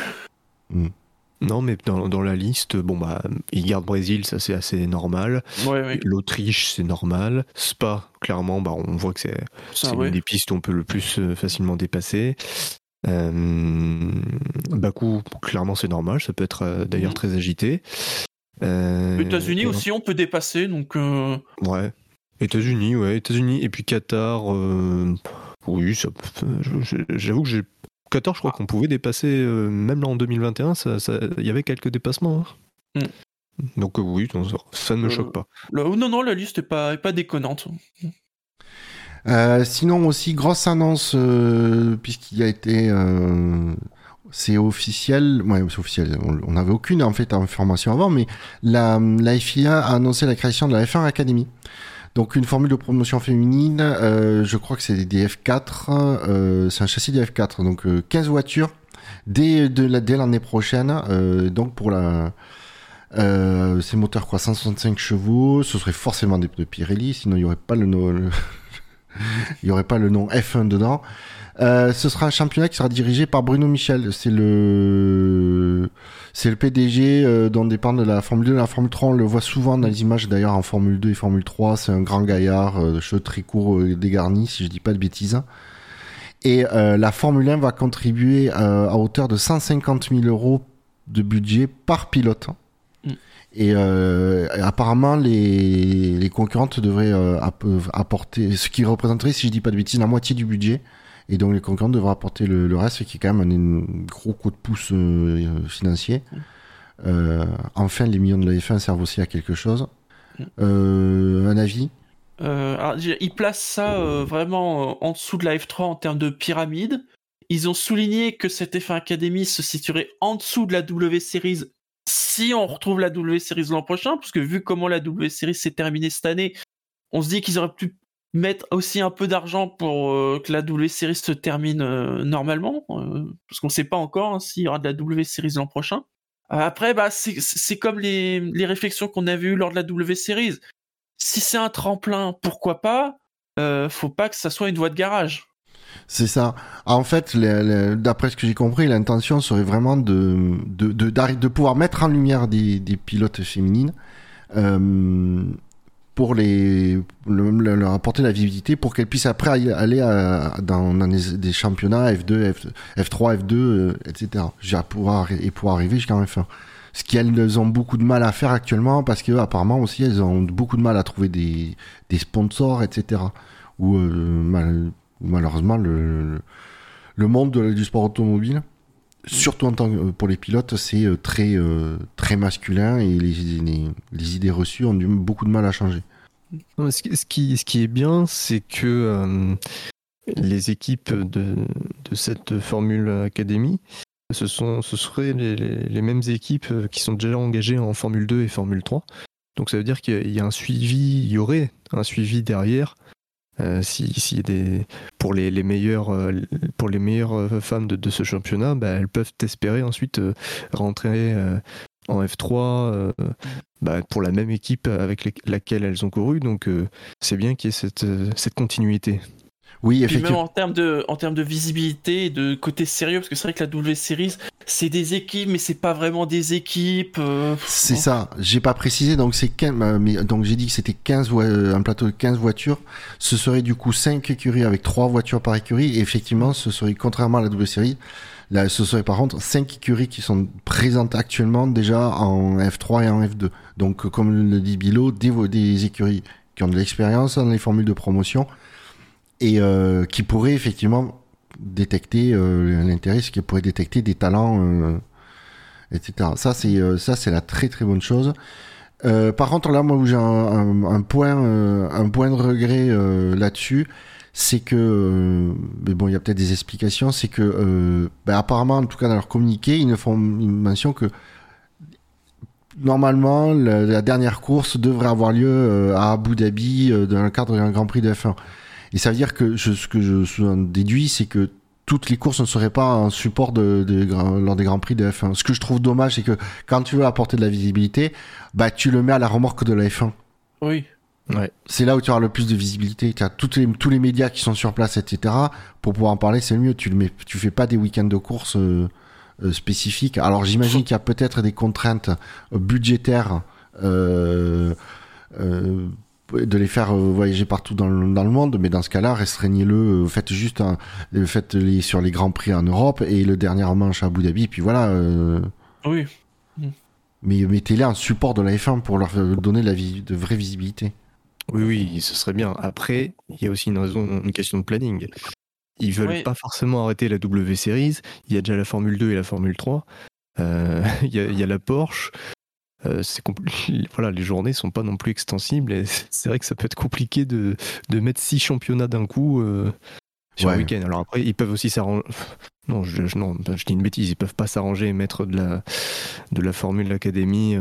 Non, mais dans, dans la liste, bon bah, ils gardent Brésil, ça c'est assez normal. Ouais, ouais. L'Autriche, c'est normal. Spa, clairement, bah, on voit que c'est Ça, c'est ouais. une des pistes où on peut le plus euh, facilement dépasser. Euh, Bakou, clairement, c'est normal. Ça peut être euh, d'ailleurs Mhm. très agité. Euh, États-Unis aussi, on peut dépasser, donc euh, Ouais. États-Unis, ouais, États-Unis. Et puis Qatar, euh, oui, j'avoue que j'ai. Qatar, je crois qu'on pouvait dépasser, euh, même là en 2021, ça- ça- il y avait quelques dépassements. hein. Donc euh, oui, non, ça, ça ne me Euh, choque pas. non, non, la liste est pas, est pas déconnante. Euh, sinon aussi grosse annonce euh, puisqu'il a été euh, c'est officiel ouais c'est officiel on n'avait aucune en fait information avant mais la, la FIA a annoncé la création de la F1 Academy donc une formule de promotion féminine euh, je crois que c'est des F4 euh, c'est un châssis des F4 donc euh, 15 voitures dès de la- dès l'année prochaine donc pour la euh, c'est moteur quoi 165 chevaux ce serait forcément des pneus Pirelli sinon il y aurait pas le, le il n'y aurait pas le nom F1 dedans. Euh, ce sera un championnat qui sera dirigé par Bruno Michel. C'est le, PDG euh, dont dépend de la Formule 2 la Formule 3. On le voit souvent dans les images d'ailleurs en Formule 2 et Formule 3. C'est un grand gaillard, euh, cheveux très courts, euh, dégarnis, si je dis pas de bêtises. Et la Formule 1 va contribuer à hauteur de 150 000 euros de budget par pilote. Mm. Et euh, apparemment, les, les concurrentes devraient euh, app- apporter, ce qui représenterait, si je dis pas de bêtises, la moitié du budget. Et donc les concurrentes devraient apporter le, le reste, ce qui est quand même un, gros coup de pouce euh, euh, financier. Euh, enfin, les millions de la F1 servent aussi à quelque chose. Mm. Euh, un avis? Euh, alors, ils placent ça euh, vraiment euh, en dessous de la F3 en termes de pyramide. Ils ont souligné que cette F1 Academy se situerait en dessous de la W Series si on retrouve la W Series l'an prochain, parce que vu comment la W Series s'est terminée cette année, on se dit qu'ils auraient pu mettre aussi un peu d'argent pour euh, que la W Series se termine euh, normalement, euh, parce qu'on ne sait pas encore hein, s'il y aura de la W Series l'an prochain. Après, bah, c'est comme les, les réflexions qu'on avait eues lors de la W Series. Si c'est un tremplin, pourquoi pas? Faut pas que ça soit une voie de garage. C'est ça. En fait, d'après ce que j'ai compris, l'intention serait vraiment de, pouvoir mettre en lumière des, pilotes féminines euh, pour leur apporter la visibilité pour qu'elles puissent après aller- à- dans, des, championnats F2, F, F3, F2, euh, etc. Pouvoir, et pouvoir arriver jusqu'à F1. Ce qu'elles ont beaucoup de mal à faire actuellement parce que apparemment aussi elles ont beaucoup de mal à trouver des, sponsors, etc. Ou euh, malheureusement le, monde de- du sport automobile, surtout que, pour les pilotes, c'est euh, très euh, très masculin et les, idées reçues ont du, beaucoup de mal à changer. Ce qui, est bien, c'est que euh, les équipes de, cette Formule Academy, ce, sont, seraient les, les- mêmes équipes euh, qui sont déjà engagées en Formule 2 et Formule 3. Donc ça veut dire qu'il y y aurait un suivi derrière. Euh, si, euh, pour les meilleures euh, femmes de, ce championnat, bah, elles peuvent espérer ensuite rentrer en F3 euh, bah, pour la même équipe avec laquelle elles ont couru. Donc c'est bien qu'il y ait cette continuité. Oui, Puis même effectivement. en termes de, en termes de visibilité et de côté sérieux, parce que c'est vrai que la W Series, c'est des équipes, mais c'est pas vraiment des équipes. euh, C'est oh. ça, j'ai pas précisé, donc c'est 15, euh, mais donc j'ai dit que c'était 15 voi- euh, un plateau de 15 voitures. Ce serait du coup 5 écuries avec 3 voitures par écurie. Et effectivement, ce serait contrairement à la double série, là, ce serait par contre 5 écuries qui sont présentes actuellement déjà en F3 et en F2. Donc, comme le dit Bilo, des, vo- des écuries qui ont de l'expérience dans les formules de promotion et euh, qui pourraient effectivement détecter euh, l'intérêt, qui pourrait détecter des talents. euh, etc. Ça, c'est euh, ça, c'est la très très bonne chose. Euh, par contre, là, moi, où j'ai un, un- un point, euh, un point de regret là-dessus, c'est que, mais bon, il y a peut-être des explications, c'est que, ben, apparemment, en tout cas dans leur communiqué, ils ne font mention que normalement, la, dernière course devrait avoir lieu à Abu Dhabi dans le cadre d'un Grand Prix de F1. Et ça veut dire que je, ce que je déduis, c'est que toutes les courses ne seraient pas en support de, de- gra- lors des Grands Prix de F1. Ce que je trouve dommage, c'est que quand tu veux apporter de la visibilité, bah tu le mets à la remorque de la F1. Oui. C'est là où tu auras le plus de visibilité. Tu as toutes les, tous les médias qui sont sur place, etc. Pour pouvoir en parler, c'est le mieux. Tu le mets, tu fais pas des week-ends de course euh, euh, spécifiques. Alors j'imagine qu'il y a peut-être des contraintes budgétaires. Euh, euh, de les faire euh, voyager partout dans le, dans le monde, mais dans ce cas-là, restreignez-le, euh, faites juste un, euh, faites-les sur les grands prix en Europe et le dernier manche à Abu Dhabi, puis voilà. euh, Oui. mais mettez-les en support de la F1 pour leur donner de, la de vraie visibilité. Oui, oui, ce serait bien. Après, il y a aussi une raison, une question de planning. Ils veulent pas forcément arrêter la W Series. Il y a déjà la Formule 2 et la Formule 3. Euh, il, y a, la Porsche. Euh, c'est voilà, les journées sont pas non plus extensibles et c'est vrai que ça peut être compliqué de, de mettre six championnats d'un coup euh, sur le week-end. Alors après, ils peuvent aussi s'arranger. Non je, non, je dis une bêtise. Ils peuvent pas s'arranger et mettre de la, de la Formule Academy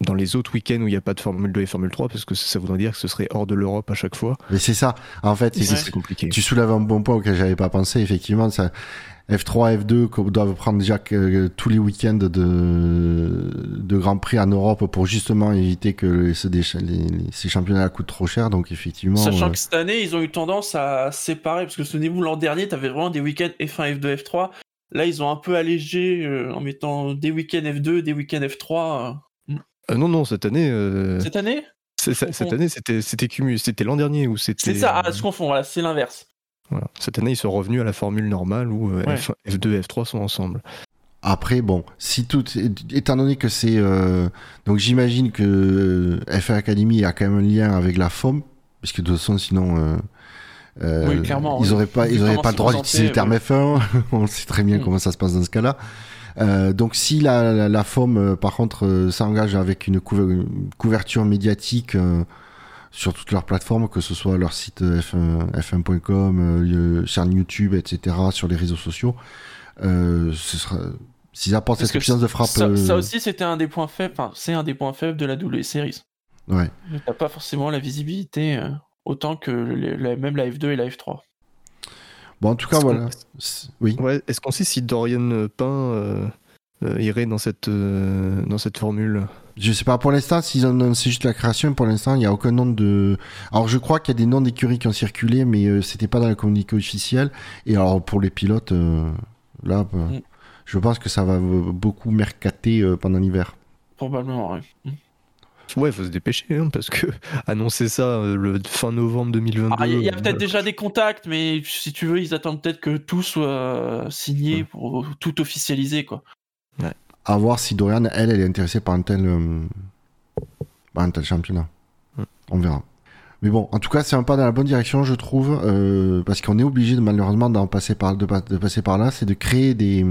dans les autres week-ends où il n'y a pas de Formule 2 et Formule 3 parce que ça voudrait dire que ce serait hors de l'Europe à chaque fois. Mais c'est ça. En fait, c'est compliqué. Tu soulèves un bon point auquel j'avais pas pensé. Effectivement, ça, F3, F2 doivent prendre déjà que, tous les week-ends de, de Grand Prix en Europe pour justement éviter que ces championnats coûtent trop cher. Donc effectivement. Sachant euh, que cette année, ils ont eu tendance à séparer parce que souvenez-vous l'an dernier, tu avais vraiment des week-ends F1, F2, F3. Là, ils ont un peu allégé euh, en mettant des week-ends F2, des week-ends F3. Euh, non, non, cette année. Euh, cette année? Cette année, c'était c'était c'était l'an dernier ou c'était. C'est ça, ah, je confonds, voilà, c'est l'inverse. Cette année, ils sont revenus à la formule normale où euh, F2 et F3 sont ensemble. Après, bon, si tout, étant donné que c'est, donc j'imagine que FR Academy a quand même un lien avec la FOM, puisque de toute façon, sinon, oui, clairement, ils n'auraient pas, ils auraient pas le droit d'utiliser le terme F1. On sait très bien mm. comment ça se passe dans ce cas-là. Euh, donc si la, la, FOM, euh, par contre, euh, s'engage avec une, couverture médiatique sur toutes leurs plateformes, que ce soit leur site f1, 1com chaîne YouTube, etc., sur les réseaux sociaux, ce sera... S'ils apportent cette puissance de frappe... Ça, aussi, c'était un des points faibles, enfin, c'est un des points faibles de la W Series. Ouais. T'as pas forcément la visibilité autant que même la F2 et la F3. Bon, en tout cas, voilà. Oui. Ouais, Est-ce qu'on sait si Dorian Pain euh, euh, irait dans cette, euh, dans cette formule? Je sais pas. Pour l'instant, s'ils c'est juste la création, pour l'instant, il n'y a aucun nom de. Alors, je crois qu'il y a des noms d'écuries qui ont circulé, mais c'était pas dans la communiqué officielle. Et alors, pour les pilotes, là, mm. je pense que ça va beaucoup mercater pendant l'hiver. Probablement, oui. Mm. Ouais, il faut se dépêcher, hein, parce que annoncer ça euh, le fin novembre 2022. Ah, il y a, peut-être euh, déjà des contacts, mais si tu veux, ils attendent peut-être que tout soit signé pour tout officialiser, quoi. Ouais. À voir si Dorian, elle, elle est intéressée par un tel, euh, un tel championnat. On verra. Mais bon, en tout cas, c'est un pas dans la bonne direction, je trouve, parce qu'on est obligé, de, malheureusement, d'en passer par, de, de passer par là, c'est de créer des,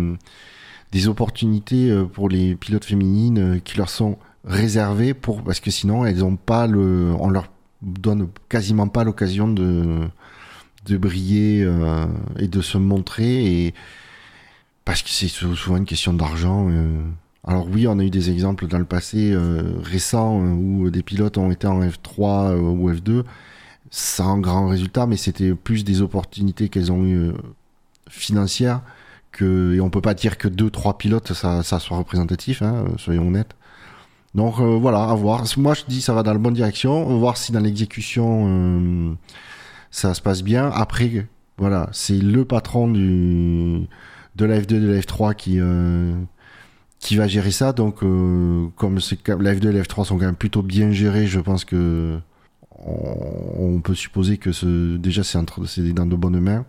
des opportunités pour les pilotes féminines qui leur sont réservées pour parce que sinon elles ont pas le on leur donne quasiment pas l'occasion de de briller euh, et de se montrer et parce que c'est souvent une question d'argent euh. alors oui on a eu des exemples dans le passé euh, récents où des pilotes ont été en F3 ou F2 sans grand résultat mais c'était plus des opportunités qu'elles ont eu financières que et on peut pas dire que deux trois pilotes ça, ça soit représentatif hein, soyons honnêtes donc euh, voilà, à voir. Moi je dis ça va dans la bonne direction. On va voir si dans l'exécution euh, ça se passe bien. Après, voilà, c'est le patron du de la F2 et de la F3 qui euh, qui va gérer ça. Donc comme la F2 et la F3 sont quand même plutôt bien gérés, je pense que on, peut supposer que déjà c'est dans de bonnes mains.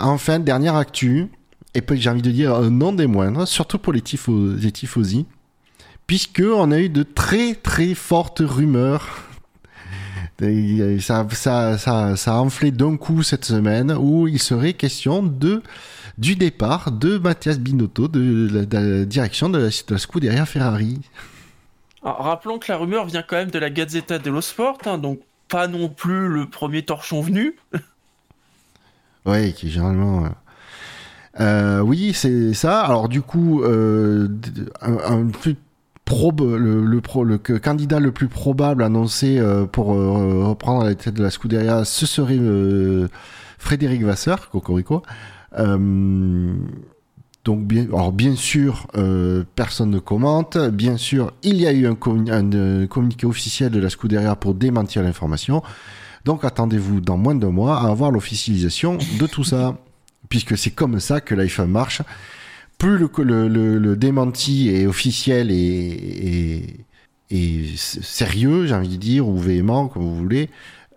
enfin, dernière actu et puis j'ai envie de dire euh, non des moindres, surtout pour les, tifos, les tifosi, puisque on a eu de très très fortes rumeurs. Ça, ça, ça, ça a enflé d'un coup cette semaine où il serait question de du départ de Mathias Binotto de la, direction de la, de Scuderia Ferrari. rappelons que la rumeur vient quand même de la Gazzetta dello Sport, hein, donc pas non plus le premier torchon venu. oui, qui généralement. Euh, euh, oui, c'est ça. Alors du coup, euh, un, plus le, candidat le plus probable annoncé euh, pour euh, reprendre la tête de la Scuderia, ce serait Frédéric Vasseur, Cocorico. donc bien, alors bien sûr, personne ne commente. Bien sûr, il y a eu un, un communiqué officiel de la Scuderia pour démentir l'information. Donc attendez-vous dans moins d'un mois à avoir l'officialisation de tout ça puisque c'est comme ça que l'iPhone marche. Plus le, démenti est officiel et, sérieux, j'ai envie de dire, ou véhément, comme vous voulez,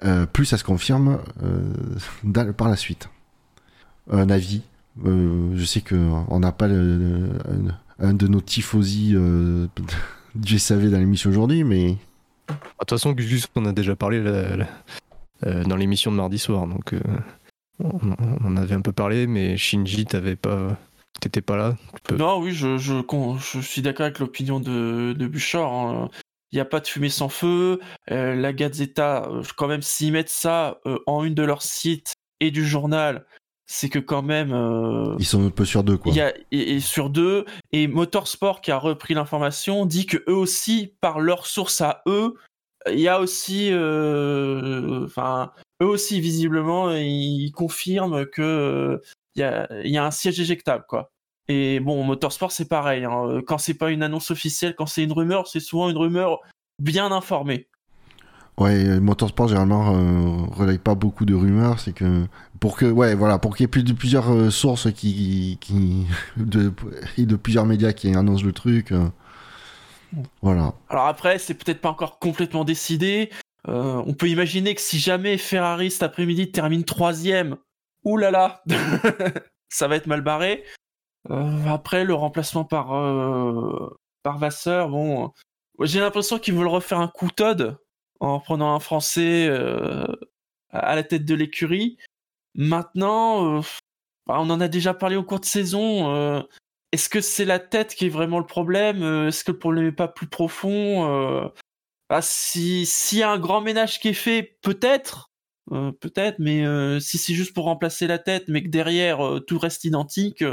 euh, plus ça se confirme euh, par la suite. Un avis Euh, je sais que on n'a pas un, de nos tifosi du SAV dans l'émission aujourd'hui, mais De toute façon, Gus, on a déjà parlé dans l'émission de mardi soir, donc on, avait un peu parlé, mais Shinji, t'avais pas, t'étais pas là. Peux- Non, oui, je, je, suis d'accord avec l'opinion de, de Bouchard. hein. Il n'y a pas de fumée sans feu. Euh, la Gazzetta, euh, quand même, s'ils mettent ça euh, en une de leurs sites et du journal, c'est que quand même. euh, ils sont un peu sur deux quoi. il y a, et, et sur deux, et Motorsport qui a repris l'information dit que eux aussi, par leur source à eux, il y a aussi, euh, enfin, eux aussi visiblement, ils confirment que euh, il y, a, il y a un siège éjectable, quoi. Et bon, Motorsport c'est pareil. hein. Quand c'est pas une annonce officielle, quand c'est une rumeur, c'est souvent une rumeur bien informée. Ouais, euh, Motorsport généralement euh, relaye pas beaucoup de rumeurs, c'est que pour que ouais voilà pour qu'il y ait plus de plusieurs euh, sources qui qui de et de plusieurs médias qui annoncent le truc. euh, voilà. Alors après, c'est peut-être pas encore complètement décidé. Euh, on peut imaginer que si jamais Ferrari cet après-midi termine troisième, oulala, ça va être mal barré. Euh, après, le remplacement par euh, par Vasseur, bon, euh, j'ai l'impression qu'ils veulent refaire un coup Todd en prenant un Français à la tête de l'écurie. Maintenant, bah, on en a déjà parlé au cours de saison. est-ce que c'est la tête qui est vraiment le problème? Est-ce que le problème n'est pas plus profond? Bah, Si s'il y a un grand ménage qui est fait, peut-être, euh, peut-être, mais euh, si c'est juste pour remplacer la tête, mais que derrière euh, tout reste identique,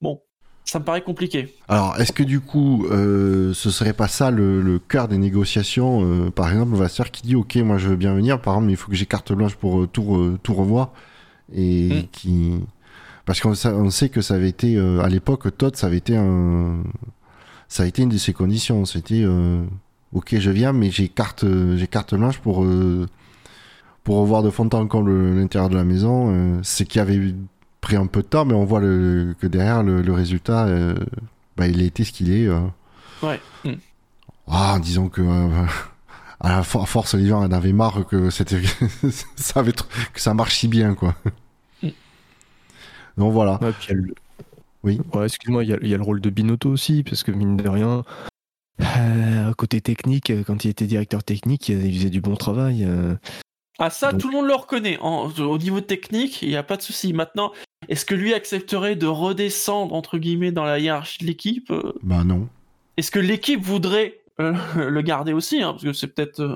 bon, ça me paraît compliqué. Alors, est-ce que du coup, ce serait pas ça le, le cœur des négociations Par exemple, Vasseur qui dit OK, moi je veux bien venir, par exemple, mais il faut que j'ai carte blanche pour tout, tout revoir. Et Mm. qui. Parce qu'on sa- on sait que ça avait été, à l'époque, Todd, ça avait été un. Ça a été une de ses conditions. C'était OK, je viens, mais j'ai carte, j'ai carte blanche pour. euh, pour revoir de fond en comble l'intérieur de la maison, euh, c'est qui avait pris un peu de temps, mais on voit le, que derrière le, le résultat, euh, bah, il a été ce qu'il est. euh. Ouais. Mm. Ah, disons que euh, à la for- à force, les gens en avaient marre que ça avait tr- que ça marche si bien, quoi. Mm. Donc voilà. Ouais, le- Oui. Ouais, excuse-moi, il y, y a le rôle de Binotto aussi, parce que mine de rien, euh, côté technique, quand il était directeur technique, il il faisait du bon travail. Ah ça, Donc- tout le monde le reconnaît. En- au niveau technique, il n'y a pas de souci. Maintenant, est-ce que lui accepterait de redescendre, entre guillemets, dans la hiérarchie de l'équipe Euh, Bah non. Est-ce que l'équipe voudrait euh, le garder aussi hein, Parce que c'est peut-être euh,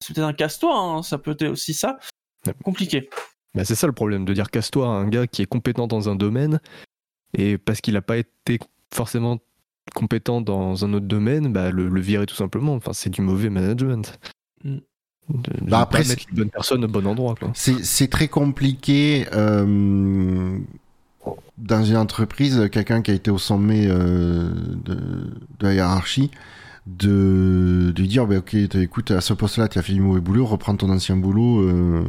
c'est peut-être un casse-toi, hein, ça peut être aussi ça. Ouais. Compliqué. Bah, c'est ça le problème, de dire casse-toi à un gars qui est compétent dans un domaine, et parce qu'il n'a pas été forcément compétent dans un autre domaine, bah, le, le virer tout simplement. Enfin, c'est du mauvais management. Mm. De, de Bah, après, pas mettre les bonnes personnes au bon endroit. C'est c'est très compliqué euh, dans une entreprise, quelqu'un qui a été au sommet euh, de, de la hiérarchie, de, de lui dire bah, Ok, t'as- écoute, à ce poste-là, tu as fait du mauvais boulot, reprends ton ancien boulot. Euh,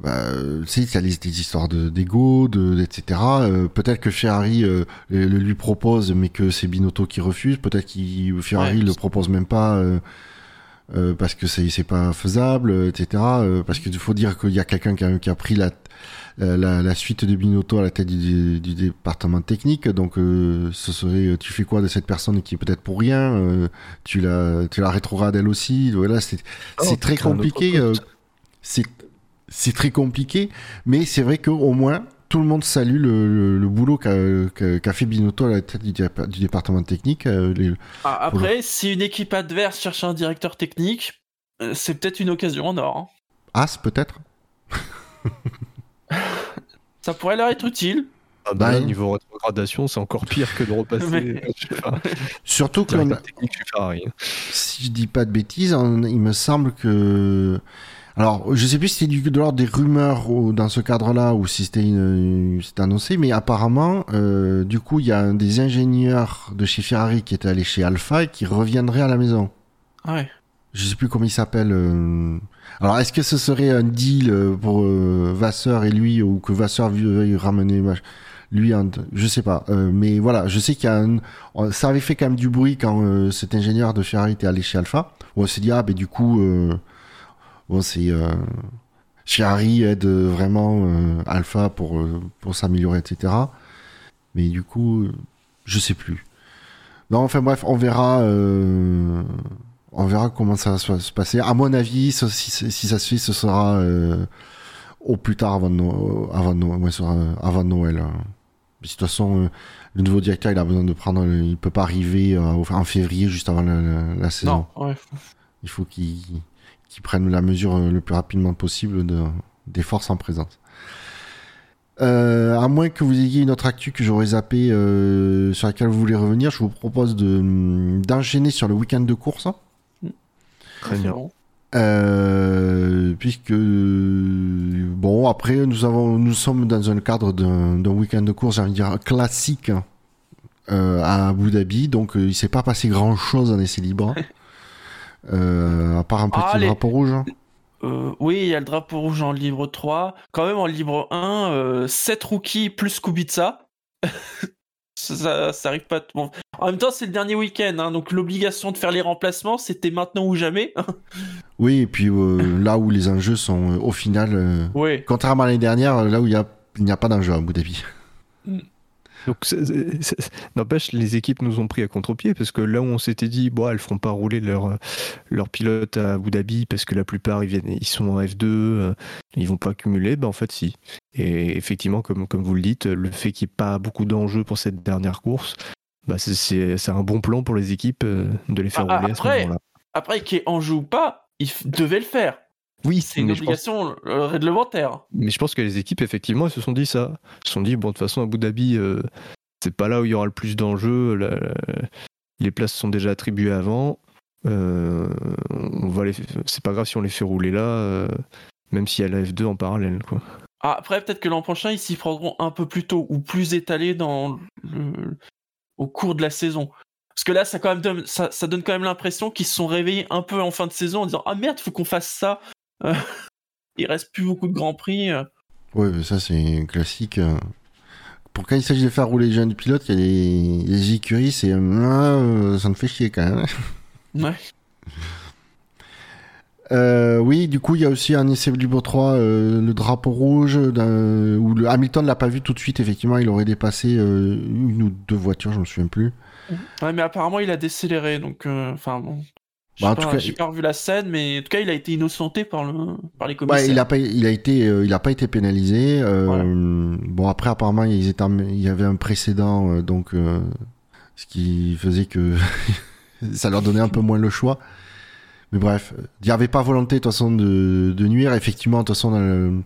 bah, tu sais, il y a les- des histoires de- d'ego, de, etc. Euh, Peut-être que Ferrari euh, le, le lui propose, mais que c'est Binotto qui refuse. Peut-être que Ferrari Ouais. le propose même pas. euh, euh, parce que c'est pas faisable, euh, etc. euh, parce qu'il faut dire qu'il y a quelqu'un qui a, qui a pris la, la, la suite de Binotto à la tête du, du département technique, donc euh, ce serait, tu fais quoi de cette personne qui est peut-être pour rien, euh, tu la, tu la rétrogrades elle aussi, voilà, c'est c'est Oh, très compliqué, euh, c'est c'est très compliqué, mais c'est vrai qu'au moins tout le monde salue le, le, le boulot qu'a fait Binotto à la tête du, du département technique. euh, les- Ah, après, si une équipe adverse cherche un directeur technique, euh, c'est peut-être une occasion en or. hein. As peut-être? Ça pourrait leur être utile. Ah bah, là, niveau rétrogradation, c'est encore pire que de repasser. Surtout que si je dis pas de bêtises, on- il me semble que. Alors, je sais plus si c'était du- de l'ordre des rumeurs ou, dans ce cadre-là ou si c'était une- c'était annoncé, mais apparemment, euh, du coup, il y a un des ingénieurs de chez Ferrari qui était allé chez Alpha et qui reviendrait à la maison. Ah ouais. Je sais plus comment il s'appelle. euh. Alors, est-ce que ce serait un deal euh, pour euh, Vasseur et lui ou que Vasseur veuille ramener lui un... Je sais pas. Euh, mais voilà, je sais qu'il y a un... on- Ça avait fait quand même du bruit quand euh, cet ingénieur de Ferrari était allé chez Alpha. Où on s'est dit, ah, ben du coup... euh, Bon, c'est... euh, Ferrari aide vraiment euh, Alpha pour, euh, pour s'améliorer, etc. Mais du coup, euh, je sais plus. Non, enfin bref, on verra, euh, on verra comment ça va se se passer. À mon avis, si, si ça se fait, ce sera euh, au plus tard avant, No- avant, No- ouais, ce sera avant Noël. hein. De toute façon, euh, le nouveau directeur, il a besoin de prendre, le- il peut pas arriver euh, en février juste avant la, la- la saison. Non, ouais. Il faut qu'ils qu'ils prennent la mesure euh, le plus rapidement possible de, des forces en présence. Euh, à moins que vous ayez une autre actu que j'aurais zappé euh, sur laquelle vous voulez revenir, je vous propose de d'enchaîner sur le week-end de course. Très C'est bien. bon. Euh, puisque bon après nous avons nous sommes dans un cadre d'un d'un week-end de course j'ai envie de dire classique euh, à Abu Dhabi donc euh, il s'est pas passé grand chose en essai libre à part un petit Ah, les- drapeau rouge Euh, oui, il y a le drapeau rouge en livre 3. Quand même, en livre 1, euh, 7 rookies plus Kubica. ça, ça, ça arrive pas. Bon. En même temps, c'est le dernier week-end, hein, donc l'obligation de faire les remplacements, c'était maintenant ou jamais. oui et puis euh, là où les enjeux sont euh, au final euh, oui. contrairement à l'année dernière là où il y a n'y a pas d'enjeu à Abu Dhabi Donc, n'empêche, les équipes nous ont pris à contre-pied parce que là où on s'était dit, bon, elles feront pas rouler leur, leur pilote à Abu Dhabi parce que la plupart ils, viennent, ils sont en F2, euh, ils vont pas cumuler, ben en fait, si. Et effectivement, comme, comme vous le dites, le fait qu'il n'y ait pas beaucoup d'enjeux pour cette dernière course, bah c'est- un bon plan pour les équipes euh, de les faire Ah, rouler à ce après, moment-là. Après, qu'il y ait enjeu ou pas, il f- devait le faire. Oui, C'est une pense- obligation euh, réglementaire. Mais je pense que les équipes, effectivement, elles se sont dit ça. Elles se sont dit, bon, de toute façon, Abu Dhabi, euh, c'est pas là où il y aura le plus d'enjeux. la- Les places sont déjà attribuées avant. Euh, on va les... C'est pas grave si on les fait rouler là, euh, même s'il y a la F2 en parallèle. Quoi. Ah, après, peut-être que l'an prochain, ils s'y prendront un peu plus tôt ou plus étalé dans le... au cours de la saison. Parce que là, ça, quand même donne, ça, ça donne quand même l'impression qu'ils se sont réveillés un peu en fin de saison en disant Ah merde, faut qu'on fasse ça. Il reste plus beaucoup de grands prix. euh. Ouais, mais ça c'est classique. euh. Pour quand il s'agit de faire rouler les jeunes pilotes, il y a les, les écuries, c'est euh, ça me fait chier quand même. Ouais. Euh, oui, du coup, il y a aussi un essai libre 3, euh, le drapeau rouge, où le Hamilton l'a pas vu tout de suite. Effectivement, il aurait dépassé euh, une ou deux voitures, je me souviens plus. Ouais, mais apparemment, il a décéléré. Donc, enfin bon. J'ai Bah, en pas, j'ai pas revu la scène, mais en tout cas, il a été innocenté par, le, par les Ouais, commissaires. il a pas, il a été, euh, il a pas été pénalisé. euh, Voilà. Bon, après, apparemment, ils étaient en- il y avait un précédent, euh, donc ce qui faisait que ça leur donnait un peu moins le choix. Mais bref, il n'y avait pas volonté de toute façon de, de nuire. Effectivement, de toute façon,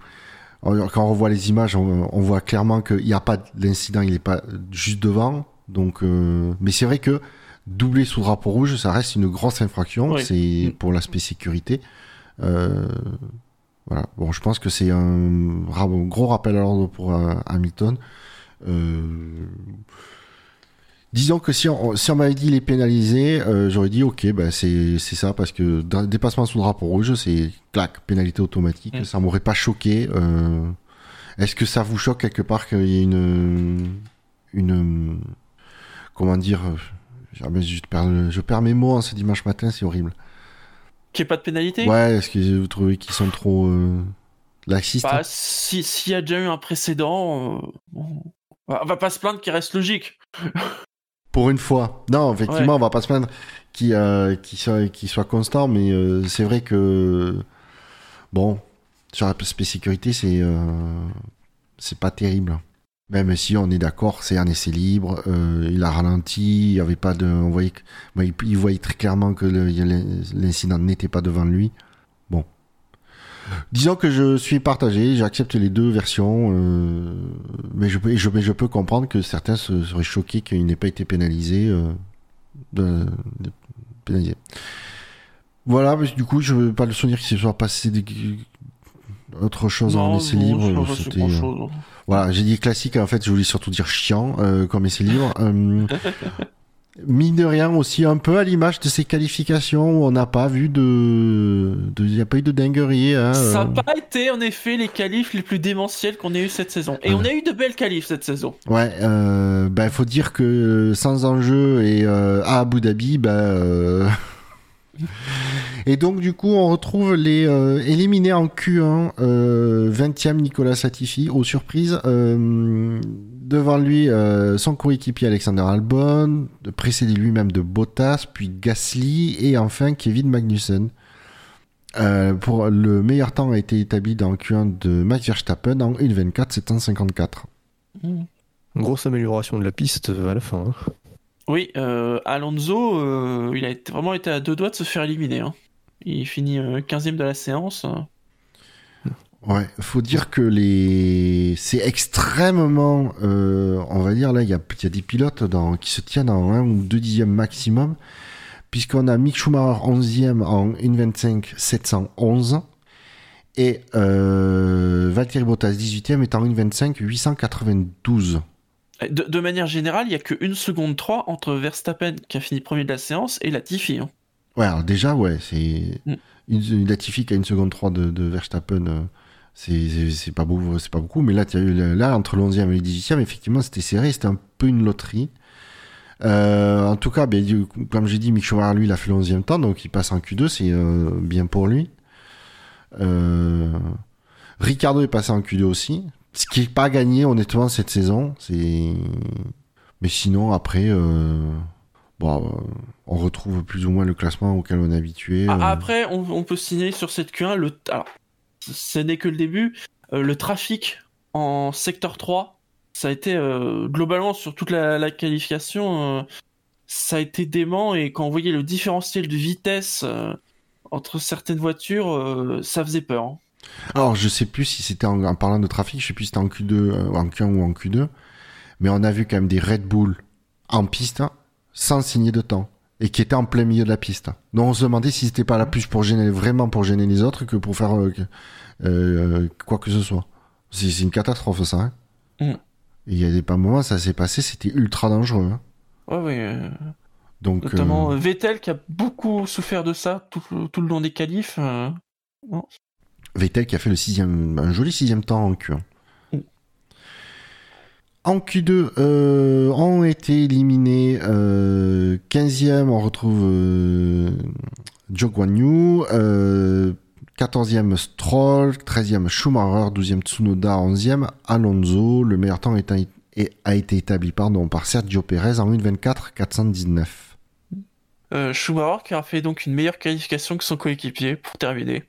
quand on revoit les images, on, on voit clairement qu'il n'y a pas l'incident, il n'est pas juste devant. Donc, euh, mais c'est vrai que doubler sous drapeau rouge, ça reste une grosse infraction. Oui. C'est Mm. pour l'aspect sécurité. Euh, voilà. Bon, je pense que c'est un gros rappel à l'ordre pour euh, Hamilton. Euh, Disons que si on, si on m'avait dit il est pénalisé, euh, j'aurais dit ok, bah c'est c'est ça, parce que dépassement sous drapeau rouge, c'est clac, pénalité automatique, Mm. ça m'aurait pas choqué. euh. Est-ce que ça vous choque quelque part qu'il y ait une. une comment dire ah, je, perds, le- je perds mes mots en ce dimanche matin, c'est horrible. Qu'il n'y ait pas de pénalité? Ouais, est-ce que vous trouvez qu'ils sont trop euh, laxistes Bah, si- s'il y a déjà eu un précédent, euh, bon, on va pas se plaindre qu'il reste logique. Pour une fois. Non, effectivement, on va pas se plaindre qu'il euh, soit, constant, mais euh, c'est vrai que bon, sur l'aspect sécurité, c'est c'est pas terrible. Même si on est d'accord, c'est un essai libre, euh, il a ralenti, il y avait pas de, on voyait, il, voyait très clairement que l'incident n'était pas devant lui. Bon, disons que je suis partagé, j'accepte les deux versions, euh, mais, je, peux- comprendre que certains se, seraient choqués qu'il n'ait pas été pénalisé. euh. Voilà, du coup, je veux pas le souvenir qu'il se soit passé autre chose en Non, essai non, libre. passé c'était, euh, voilà, j'ai dit classique, en fait, je voulais surtout dire chiant euh, comme essai libre. Euh, mine de rien, aussi un peu à l'image de ces qualifications où on n'a pas vu de. Il n'y a pas eu de dinguerie. Hein, Ça euh. n'a pas été en effet les qualifs les plus démentiels qu'on ait eu cette saison. Et on a eu de belles qualifs cette saison. Ouais, euh, bah, faut dire que euh, sans enjeu et euh, à Abu Dhabi, bah, euh, Et donc, du coup, on retrouve les euh, éliminés en Q1, euh, 20e Nicolas Satifi, aux surprises. Euh, devant lui, euh, son coéquipier Alexander Albon, précédé lui-même de Bottas, puis Gasly, et enfin Kevin Magnussen. Euh, pour le meilleur temps a été établi dans le Q1 de Max Verstappen en 1.24 754. Une grosse amélioration de la piste euh, à la fin. hein. Oui, euh, Alonso, euh, il a été- vraiment été à deux doigts de se faire éliminer. hein. Il finit euh, 15e de la séance. Ouais, faut dire que les c'est extrêmement, euh, on va dire là, il y a, des pilotes qui se tiennent en un ou deux dixièmes maximum, puisqu'on a Mick Schumacher 11e en 1.25 711 et euh, Valtteri Bottas 18e est en 1.25 892. De, de manière générale, il n'y a qu'une seconde 3 entre Verstappen, qui a fini premier de la séance, et Latifi. hein. Ouais, alors déjà, ouais, c'est Mm. une, Latifi qui a une seconde 3 de, de Verstappen. euh, c'est- pas, beau, pas beaucoup, mais là, là, entre le 11e et le 18e, effectivement, c'était serré, c'était un peu une loterie. Euh, en tout cas, ben, comme j'ai dit, Mick Schumacher, lui, il a fait le 11e temps, donc il passe en Q2, c'est euh, bien pour lui. Ricardo est passé en Q2 aussi, ce qui n'est pas gagné, honnêtement, cette saison. C'est... Mais sinon, après, euh, bon, on retrouve plus ou moins le classement auquel on est habitué. Ah, euh. Après, on, on peut signaler sur cette Q1, le, alors, ce n'est que le début, euh, le trafic en secteur 3, ça a été globalement sur toute la, la qualification, ça a été dément et quand on voyait le différentiel de vitesse entre certaines voitures, ça faisait peur. hein. Alors, je sais plus si c'était en, en parlant de trafic, je sais plus si c'était en Q2, euh, en Q1 ou en Q2, mais on a vu quand même des Red Bull en piste sans signer de temps et qui étaient en plein milieu de la piste. Donc on se demandait si c'était pas là plus pour gêner vraiment pour gêner les autres que pour faire euh, euh, quoi que ce soit. C'est une catastrophe ça. Hein. Mm. Il y a des pas moments ça s'est passé, c'était ultra dangereux. hein. Ouais, ouais, Donc notamment euh, Vettel qui a beaucoup souffert de ça tout, tout le long des qualifs. euh, Vettel qui a fait le sixième, un joli sixième temps en Q1. Mm. En Q2, euh, ont été éliminés euh, 15e, on retrouve euh, Guanyu, euh, 14e Stroll, 13e Schumacher, 12e Tsunoda, 11e Alonso. Le meilleur temps est- a été établi pardon, par Sergio Perez en 1.24 419. euh, Schumacher qui a fait donc une meilleure qualification que son coéquipier pour terminer.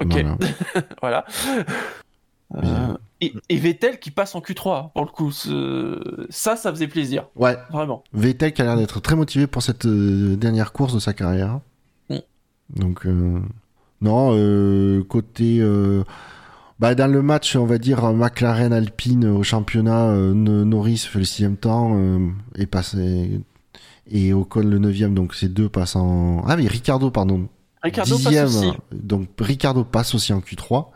Ok. Voilà. Voilà. Euh, et, et Vettel qui passe en Q3, pour le coup. Ça, ça faisait plaisir. Ouais, Vraiment. Vettel qui a l'air d'être très motivé pour cette euh, dernière course de sa carrière. Mm. Donc, euh, non, côté. bah, dans le match, on va dire McLaren Alpine au championnat, euh, No- Norris fait le sixième temps euh, et passe. Et Ocon le neuvième, donc ces deux passent en. Ah, mais Ricardo, pardon. Ricardo dixième. passe aussi. Donc Ricardo passe aussi en Q3.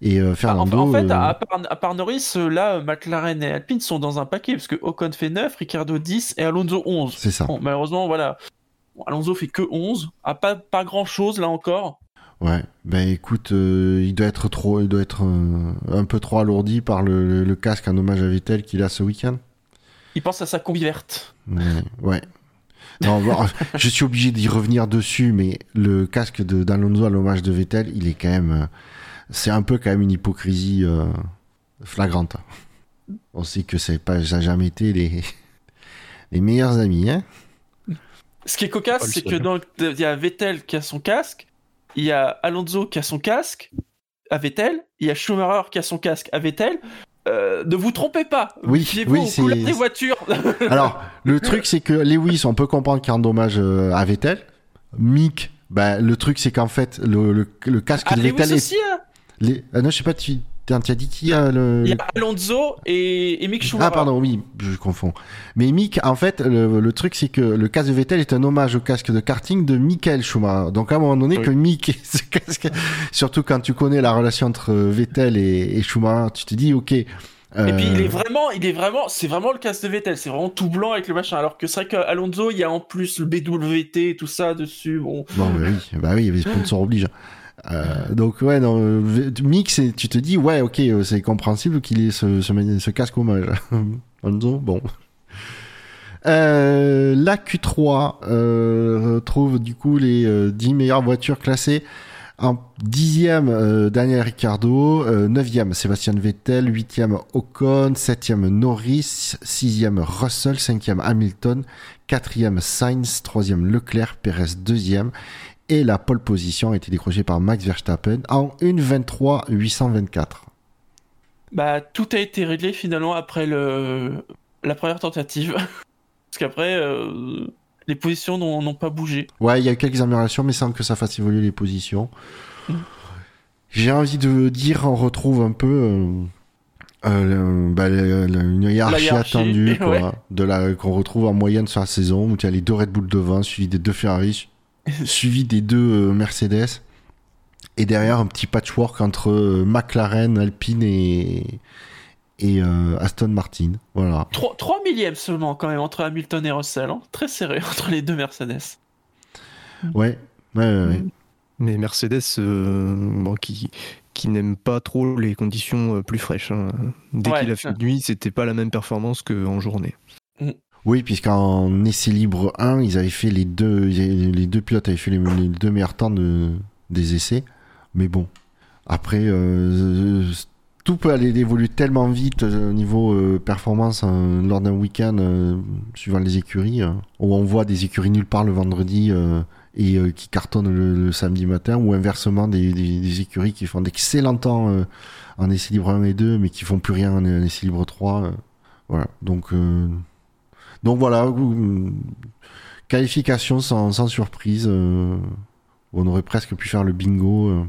Et euh, Ah, en, Fernando. en fait, euh, à, part, à part Norris, euh, là, McLaren et Alpine sont dans un paquet, parce que Ocon fait 9, Ricardo 10 et Alonso 11. c'est ça. Bon, malheureusement, voilà. Bon, Alonso fait que 11. A pas, pas grand chose là encore. Ouais, ben écoute, euh, il doit être trop, il doit être euh, un peu trop alourdi par le, le- le casque en hommage à Vettel qu'il a ce week-end. Il pense à sa combi verte. Ouais, ouais. Non, bon, je suis obligé d'y revenir dessus, mais le casque de d'Alonso à l'hommage de Vettel, il est quand même, euh, c'est un peu quand même une hypocrisie euh, flagrante. On sait que c'est pas, ça n'a jamais été les les meilleurs amis, hein. Ce qui est cocasse, c'est que donc il y a Vettel qui a son casque, il y a Alonso qui a son casque à Vettel, il y a Schumacher qui a son casque à Vettel. Euh, ne vous trompez pas. Oui, Fiez-vous oui, aux c'est- couleurs des voitures. Alors, le truc, c'est que Lewis, on peut comprendre qu'il rend hommage euh, à Vettel. Mick, bah, le truc, c'est qu'en fait, le, le, le casque Ah, de Lewis Vettel est. aussi, hein. les- Ah non, je sais pas, tu tu as dit qui a le. Il y a Alonso et, et Mick Schumacher. Ah, pardon, oui, je confonds. Mais Mick, en fait, le, le truc, c'est que le casque de Vettel est un hommage au casque de karting de Michael Schumacher. Donc, à un moment donné, Oui. que Mick, ait ce casque, surtout quand tu connais la relation entre Vettel et, et Schumacher, tu te dis, ok. Et puis il euh, est vraiment, il est vraiment, c'est vraiment le casque de Vettel, c'est vraiment tout blanc avec le machin. Alors que c'est vrai qu'Alonso, il y a en plus le BWT et tout ça dessus. Bon, Bon, bah oui, bah oui, les sponsors obligent. Euh, donc ouais, non, euh, Mick, c'est- tu te dis ouais, ok, euh, c'est compréhensible qu'il ait ce, ce, ce casque hommage. Alonso, bon. Euh, la Q3 euh, retrouve du coup les euh, 10 meilleures voitures classées. En dixième, euh, Daniel Ricciardo. Euh, neuvième, Sébastien Vettel. Huitième, Ocon. Septième, Norris. Sixième, Russell. Cinquième, Hamilton. Quatrième, Sainz. Troisième, Leclerc. Perez, deuxième. Et la pole position a été décrochée par Max Verstappen en 1.23 824. Bah, tout a été réglé finalement après le... la première tentative. Parce qu'après, euh, les positions n'ont pas bougé. Ouais, il y a eu quelques améliorations, mais sans que ça fasse évoluer les positions. Mm. J'ai envie de dire, on retrouve un peu euh, euh, bah, une hiérarchie hiérarchie, attendue, quoi, ouais. de la qu'on retrouve en moyenne sur la saison, où tu as les deux Red Bull devant, suivi des deux Ferrari, suivi des deux euh, Mercedes, et derrière un petit patchwork entre euh, McLaren, Alpine et et euh, Aston Martin. Voilà. 3, millièmes seulement quand même entre Hamilton et Russell. hein. Très serré entre les deux Mercedes. Ouais. Ouais, ouais, ouais. Mais Mercedes, euh, bon, qui, qui n'aime pas trop les conditions plus fraîches. hein. Dès Ouais, qu'il a fait ça. nuit, c'était pas la même performance qu'en journée. Oui, puisqu'en essai libre 1, ils avaient fait les deux, les deux pilotes avaient fait les, deux meilleurs temps de, des essais. Mais bon, après, euh, tout peut aller évoluer tellement vite euh, au niveau euh, performance euh, lors d'un week-end, euh, suivant les écuries, euh, où on voit des écuries nulle part le vendredi euh, et euh, qui cartonnent le, samedi matin, ou inversement des, écuries qui font d'excellents temps euh, en essai libre 1 et 2, mais qui font plus rien en, en essai libre 3. euh, voilà, donc... donc voilà, euh, qualification sans, sans surprise. euh, on aurait presque pu faire le bingo. euh.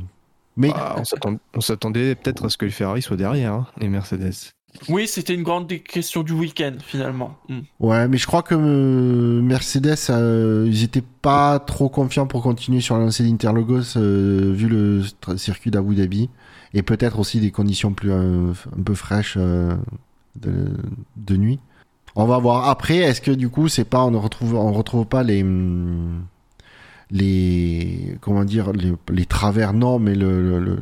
Mais Ah, on s'attend- on s'attendait peut-être à ce que les Ferrari soient derrière, hein, les Mercedes. Oui, c'était une grande question du week-end finalement. Hmm. ouais, mais je crois que euh, Mercedes, euh, ils étaient pas trop confiants pour continuer sur la lancée d'Interlagos euh, vu le circuit d'Abu Dhabi et peut-être aussi des conditions plus euh, un peu fraîches euh, de, de nuit. On va voir. Après, est-ce que du coup, c'est pas on ne retrouve on retrouve pas les hum, les comment dire les, les travers? Non mais le,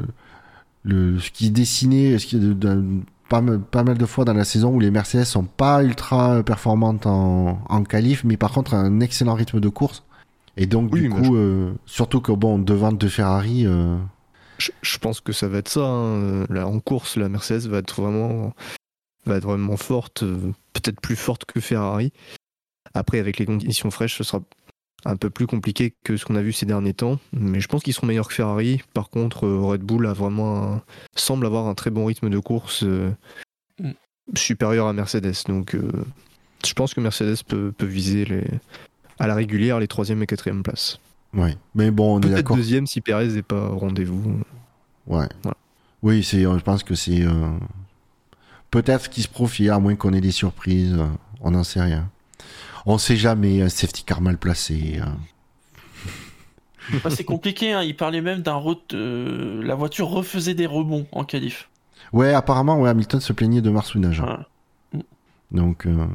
le, ce qui est dessiné ce qui est de- de- pas, mal- pas mal de fois dans la saison où les Mercedes sont pas ultra performantes en, en qualif mais par contre un excellent rythme de course et donc Oui, du coup euh, surtout que bon devant deux Ferrari euh, Je, je pense que ça va être ça. hein. Là, en course, la Mercedes va être vraiment, va être vraiment forte, euh, peut-être plus forte que Ferrari. Après, avec les conditions fraîches, ce sera un peu plus compliqué que ce qu'on a vu ces derniers temps. Mais je pense qu'ils seront meilleurs que Ferrari. Par contre, euh, Red Bull a vraiment un- semble avoir un très bon rythme de course euh, Mm. supérieur à Mercedes. Donc, euh, je pense que Mercedes peut, peut viser les, à la régulière les troisième et quatrième places. ouais mais bon on est Peut-être d'accord deuxième si Perez n'est pas au rendez-vous. Ouais. Voilà. Oui, c'est, je pense que c'est euh, peut-être ce qui se profile, à moins qu'on ait des surprises. euh, on n'en sait rien. On sait jamais, un safety car mal placé. hein. Bah, c'est compliqué, hein. il parlait même d'un re- euh, la voiture refaisait des rebonds en qualif. Ouais, apparemment, ouais, Hamilton se plaignait de marsouinage. Voilà. Donc, euh,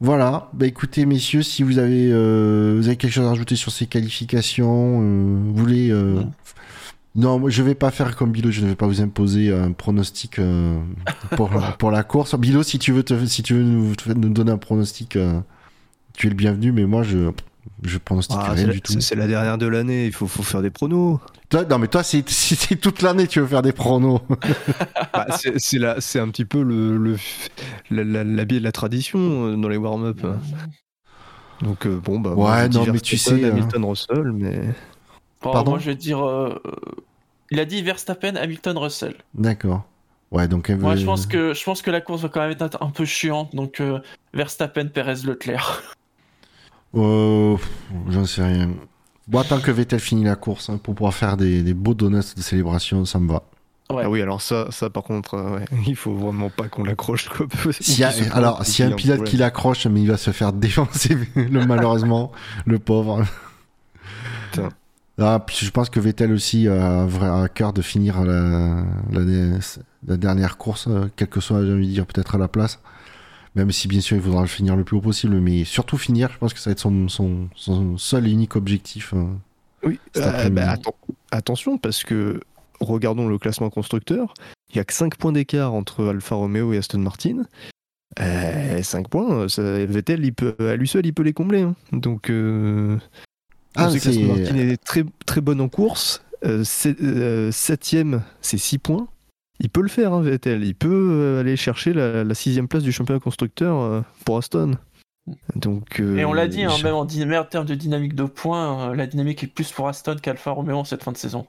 voilà. Bah, écoutez, messieurs, si vous avez, euh, vous avez quelque chose à rajouter sur ces qualifications, vous voulez. Non. Moi, je vais pas faire comme Bilo, je ne vais pas vous imposer un pronostic euh, pour, pour la course. Bilo, si tu veux, te, si tu veux nous, nous donner un pronostic, euh, tu es le bienvenu, mais moi, je, je pronostique Ah, rien c'est la- du tout. c'est- c'est la dernière de l'année, il faut, faut faire des pronos. Toi, non, mais toi, c'est si c'est toute l'année, tu veux faire des pronos. Bah, c'est un petit peu le, le, la, la, la biais de la tradition euh, dans les warm-up. Donc, euh, bon, bah. moi, Ouais, dis non, mais tu sais. Hamilton, Russell, mais. Pardon moi je vais dire. euh, euh, il a dit Verstappen, Hamilton, Russell. D'accord. Ouais, donc. elle Moi je pense que je pense que la course va quand même être un peu chiante, donc euh, Verstappen, Perez, Leclerc. Euh, J'en sais rien. Bon, tant que Vettel finit la course hein, pour pouvoir faire des, des beaux donuts de célébration, ça me va. Ouais. Ah oui, alors ça, ça par contre, euh, ouais, il faut vraiment pas qu'on l'accroche. Quoi. Y a- se alors, s'il y a un pilote qui l'accroche, mais il va se faire défoncer, le, malheureusement, le pauvre. Putain. Ah, puis je pense que Vettel aussi a à cœur de finir la, la, la dernière course, euh, quel que soit, j'ai envie de dire, peut-être à la place. Même si bien sûr il faudra le finir le plus haut possible, mais surtout finir, je pense que ça va être son, son, son seul et unique objectif. euh. Oui, euh, bah, atten- attention, parce que regardons le classement constructeur. Il y a que 5 points d'écart entre Alfa Romeo et Aston Martin. Euh, 5 points, ça, Vettel, il peut, à lui seul, il peut les combler. hein. Donc, euh, Ah, c'est- Martin est très, très bonne en course. Euh, c'est- euh, septième, c'est 6 points. Il peut le faire, hein, Vettel. Il peut euh, aller chercher la, la sixième place du championnat constructeur euh, pour Aston. Donc, euh, Et on l'a dit, hein, je- même en dyna- meilleur terme de dynamique de points, euh, la dynamique est plus pour Aston qu'Alfa Romeo en cette fin de saison.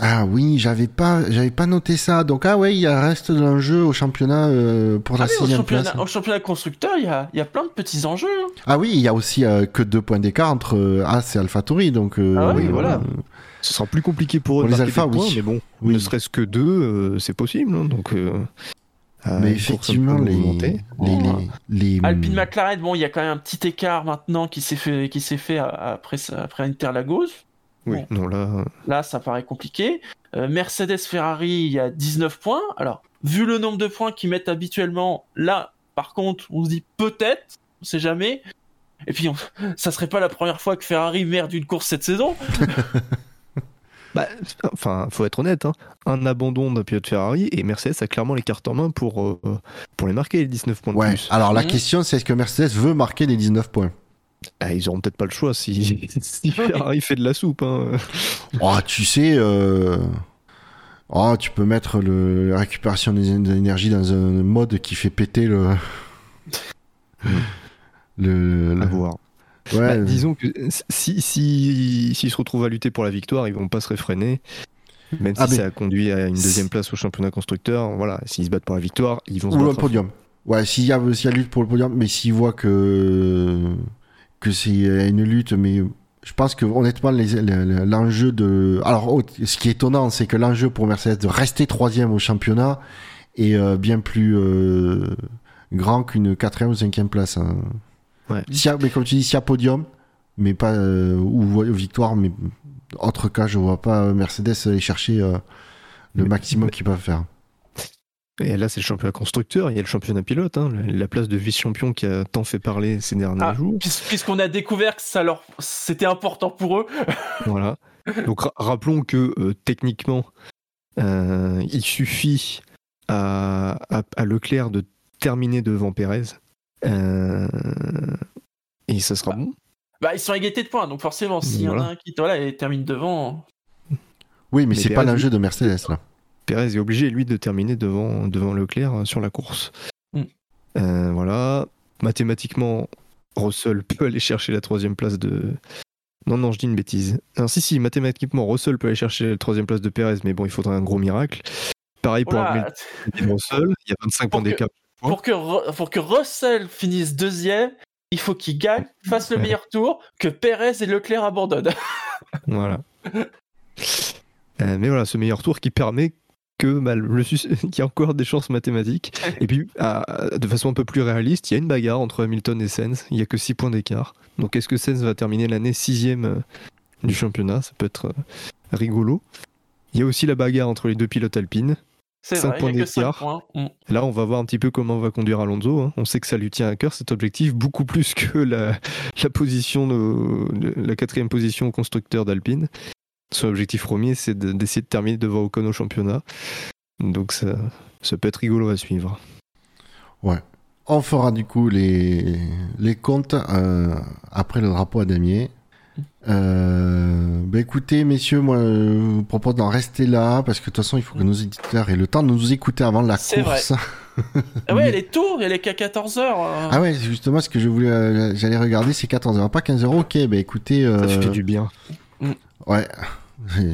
Ah oui, j'avais pas, j'avais pas noté ça. Donc ah ouais, il y a reste de l'enjeu au championnat euh, pour la Ah oui, au, sixième championnat, place. au championnat constructeur, il y a, il y a plein de petits enjeux. hein. Ah oui, il y a aussi euh, que deux points d'écart entre euh, As et AlphaTauri, donc. euh, Ah oui, euh, voilà. Ce sera plus compliqué pour eux Pour les points, oui. mais bon, Oui. ne serait-ce que deux, euh, c'est possible. hein, donc, Mais effectivement, peu les, les, Bon, les, les- Alpine McLaren, bon, il y a quand même un petit écart maintenant qui s'est fait, qui s'est fait après, après Interlagos. Oui, Bon. non, là, euh, Là, ça paraît compliqué. Euh, Mercedes Ferrari, il y a 19 points. Alors, vu le nombre de points qu'ils mettent habituellement, là, par contre, on se dit peut-être, on sait jamais. Et puis, on- ça serait pas la première fois que Ferrari merde une course cette saison. bah, enfin, faut être honnête, hein, un abandon d'un pilote Ferrari et Mercedes a clairement les cartes en main pour, euh, pour les marquer les 19 points de Ouais. plus. Alors la Mhm. question, c'est est-ce que Mercedes veut marquer les 19 points? Ah, ils auront peut-être pas le choix si, si Ferrari fait de la soupe. hein. Oh, tu sais, euh... oh, tu peux mettre le... la récupération énergies dans un mode qui fait péter le. le, À voir. Ouais, Bah, disons que si, si, s'ils se retrouvent à lutter pour la victoire, ils vont pas se réfréner. Même si Ah, mais- ça a conduit à une deuxième place au championnat constructeur, voilà, s'ils se battent pour la victoire, ils vont se ou le podium. Ouais, s'il y, a- s'il y a lutte pour le podium, mais s'ils voient que, que c'est une lutte, mais je pense que honnêtement, l'enjeu de. Alors, oh, ce qui est étonnant, c'est que l'enjeu pour Mercedes de rester troisième au championnat est euh, bien plus euh, grand qu'une quatrième ou cinquième place. hein. Ouais. A- mais comme tu dis, s'il y a podium, mais pas. euh, ou victoire, mais autre cas, je vois pas Mercedes aller chercher euh, le Mais- maximum qu'ils peuvent faire. Et là, c'est le championnat constructeur, il y a le championnat pilote, hein, la place de vice-champion qui a tant fait parler ces derniers Ah, jours. puis- Puisqu'on a découvert que ça leur, c'était important pour eux. Voilà. Donc ra- rappelons que euh, techniquement, euh, il suffit à, à- à Leclerc de terminer devant Pérez. Euh, et ça sera bon. Bah, ils sont à égalité de points, donc forcément, s'il y en a un qui voilà, et termine devant. Oui, mais, Mais c'est pas l'enjeu de Mercedes là. Pérez est obligé, lui, de terminer devant, devant Leclerc euh, sur la course. Mm. Euh, voilà. Mathématiquement, Russell peut aller chercher la troisième place de. Non, non, je dis une bêtise. Non, si, si, mathématiquement, Russell peut aller chercher la troisième place de Pérez, mais bon, il faudrait un gros miracle. Pareil pour et Russell, il y a 25 points Pour que- d'écart. pour que, pour que Russell finisse deuxième, il faut qu'il gagne, fasse le Ouais. meilleur tour, que Perez et Leclerc abandonnent. Voilà. Euh, mais voilà, ce meilleur tour qui permet que bah, le qu'il y a encore des chances mathématiques. Et puis, à- de façon un peu plus réaliste, il y a une bagarre entre Hamilton et Sainz. Il n'y a que 6 points d'écart. Donc, est-ce que Sainz va terminer l'année sixième euh, du championnat? Ça peut être euh, rigolo. Il y a aussi la bagarre entre les deux pilotes alpines. C'est Cinq vrai, il points 5 d'écart. Mm. Là, on va voir un petit peu comment va conduire Alonso. hein. On sait que ça lui tient à cœur cet objectif, beaucoup plus que la, la position, de- de- la quatrième position au constructeur d'Alpine. Son objectif premier, c'est de- d'essayer de terminer devant Ocon au championnat. Donc ça, ça peut être rigolo à suivre. On fera du coup les, les comptes euh, après le drapeau à damier. Euh, bah écoutez, messieurs, moi je vous propose d'en rester là parce que de toute façon, il faut que nos éditeurs aient le temps de nous écouter avant la C'est course. Ah ouais, les tours, a les qu'à 14h. Ah ouais, c'est justement ce que je voulais, euh, j'allais regarder, c'est 14h, pas 15h. Ok, bah écoutez, Ça euh, fait du bien. ouais. Et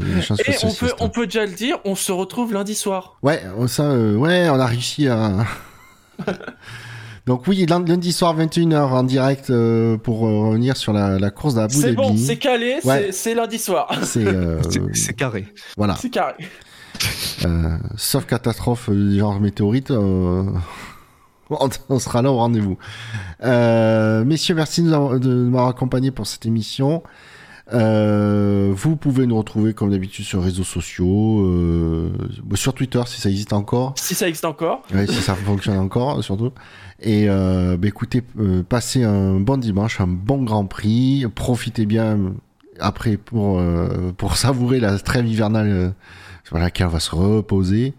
on peut, fasse, on peut déjà le dire, on se retrouve lundi soir. Ouais, oh, ça, euh, ouais, on a réussi à. Donc oui, lund- lundi soir 21h en direct euh, pour euh, revenir sur la, la course d'Abu C'est Dhabi. bon, c'est calé, Ouais. c'est- c'est lundi soir. C'est euh, C'est- C'est carré. voilà. C'est carré. Euh, sauf catastrophe genre météorite, euh, on, sera là au rendez-vous. Euh, messieurs, merci de nous avoir- de m'avoir accompagné pour cette émission. Euh, vous pouvez nous retrouver comme d'habitude sur les réseaux sociaux, euh, sur Twitter si ça existe encore. Si ça existe encore. Ouais, si ça fonctionne encore, surtout. Et euh, bah, écoutez, euh, passez un bon dimanche, un bon Grand Prix. Profitez bien après pour, euh, pour savourer la trêve hivernale sur laquelle on va se reposer.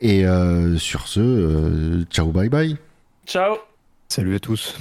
Et euh, sur ce, euh, ciao, bye bye. Ciao. Salut à tous.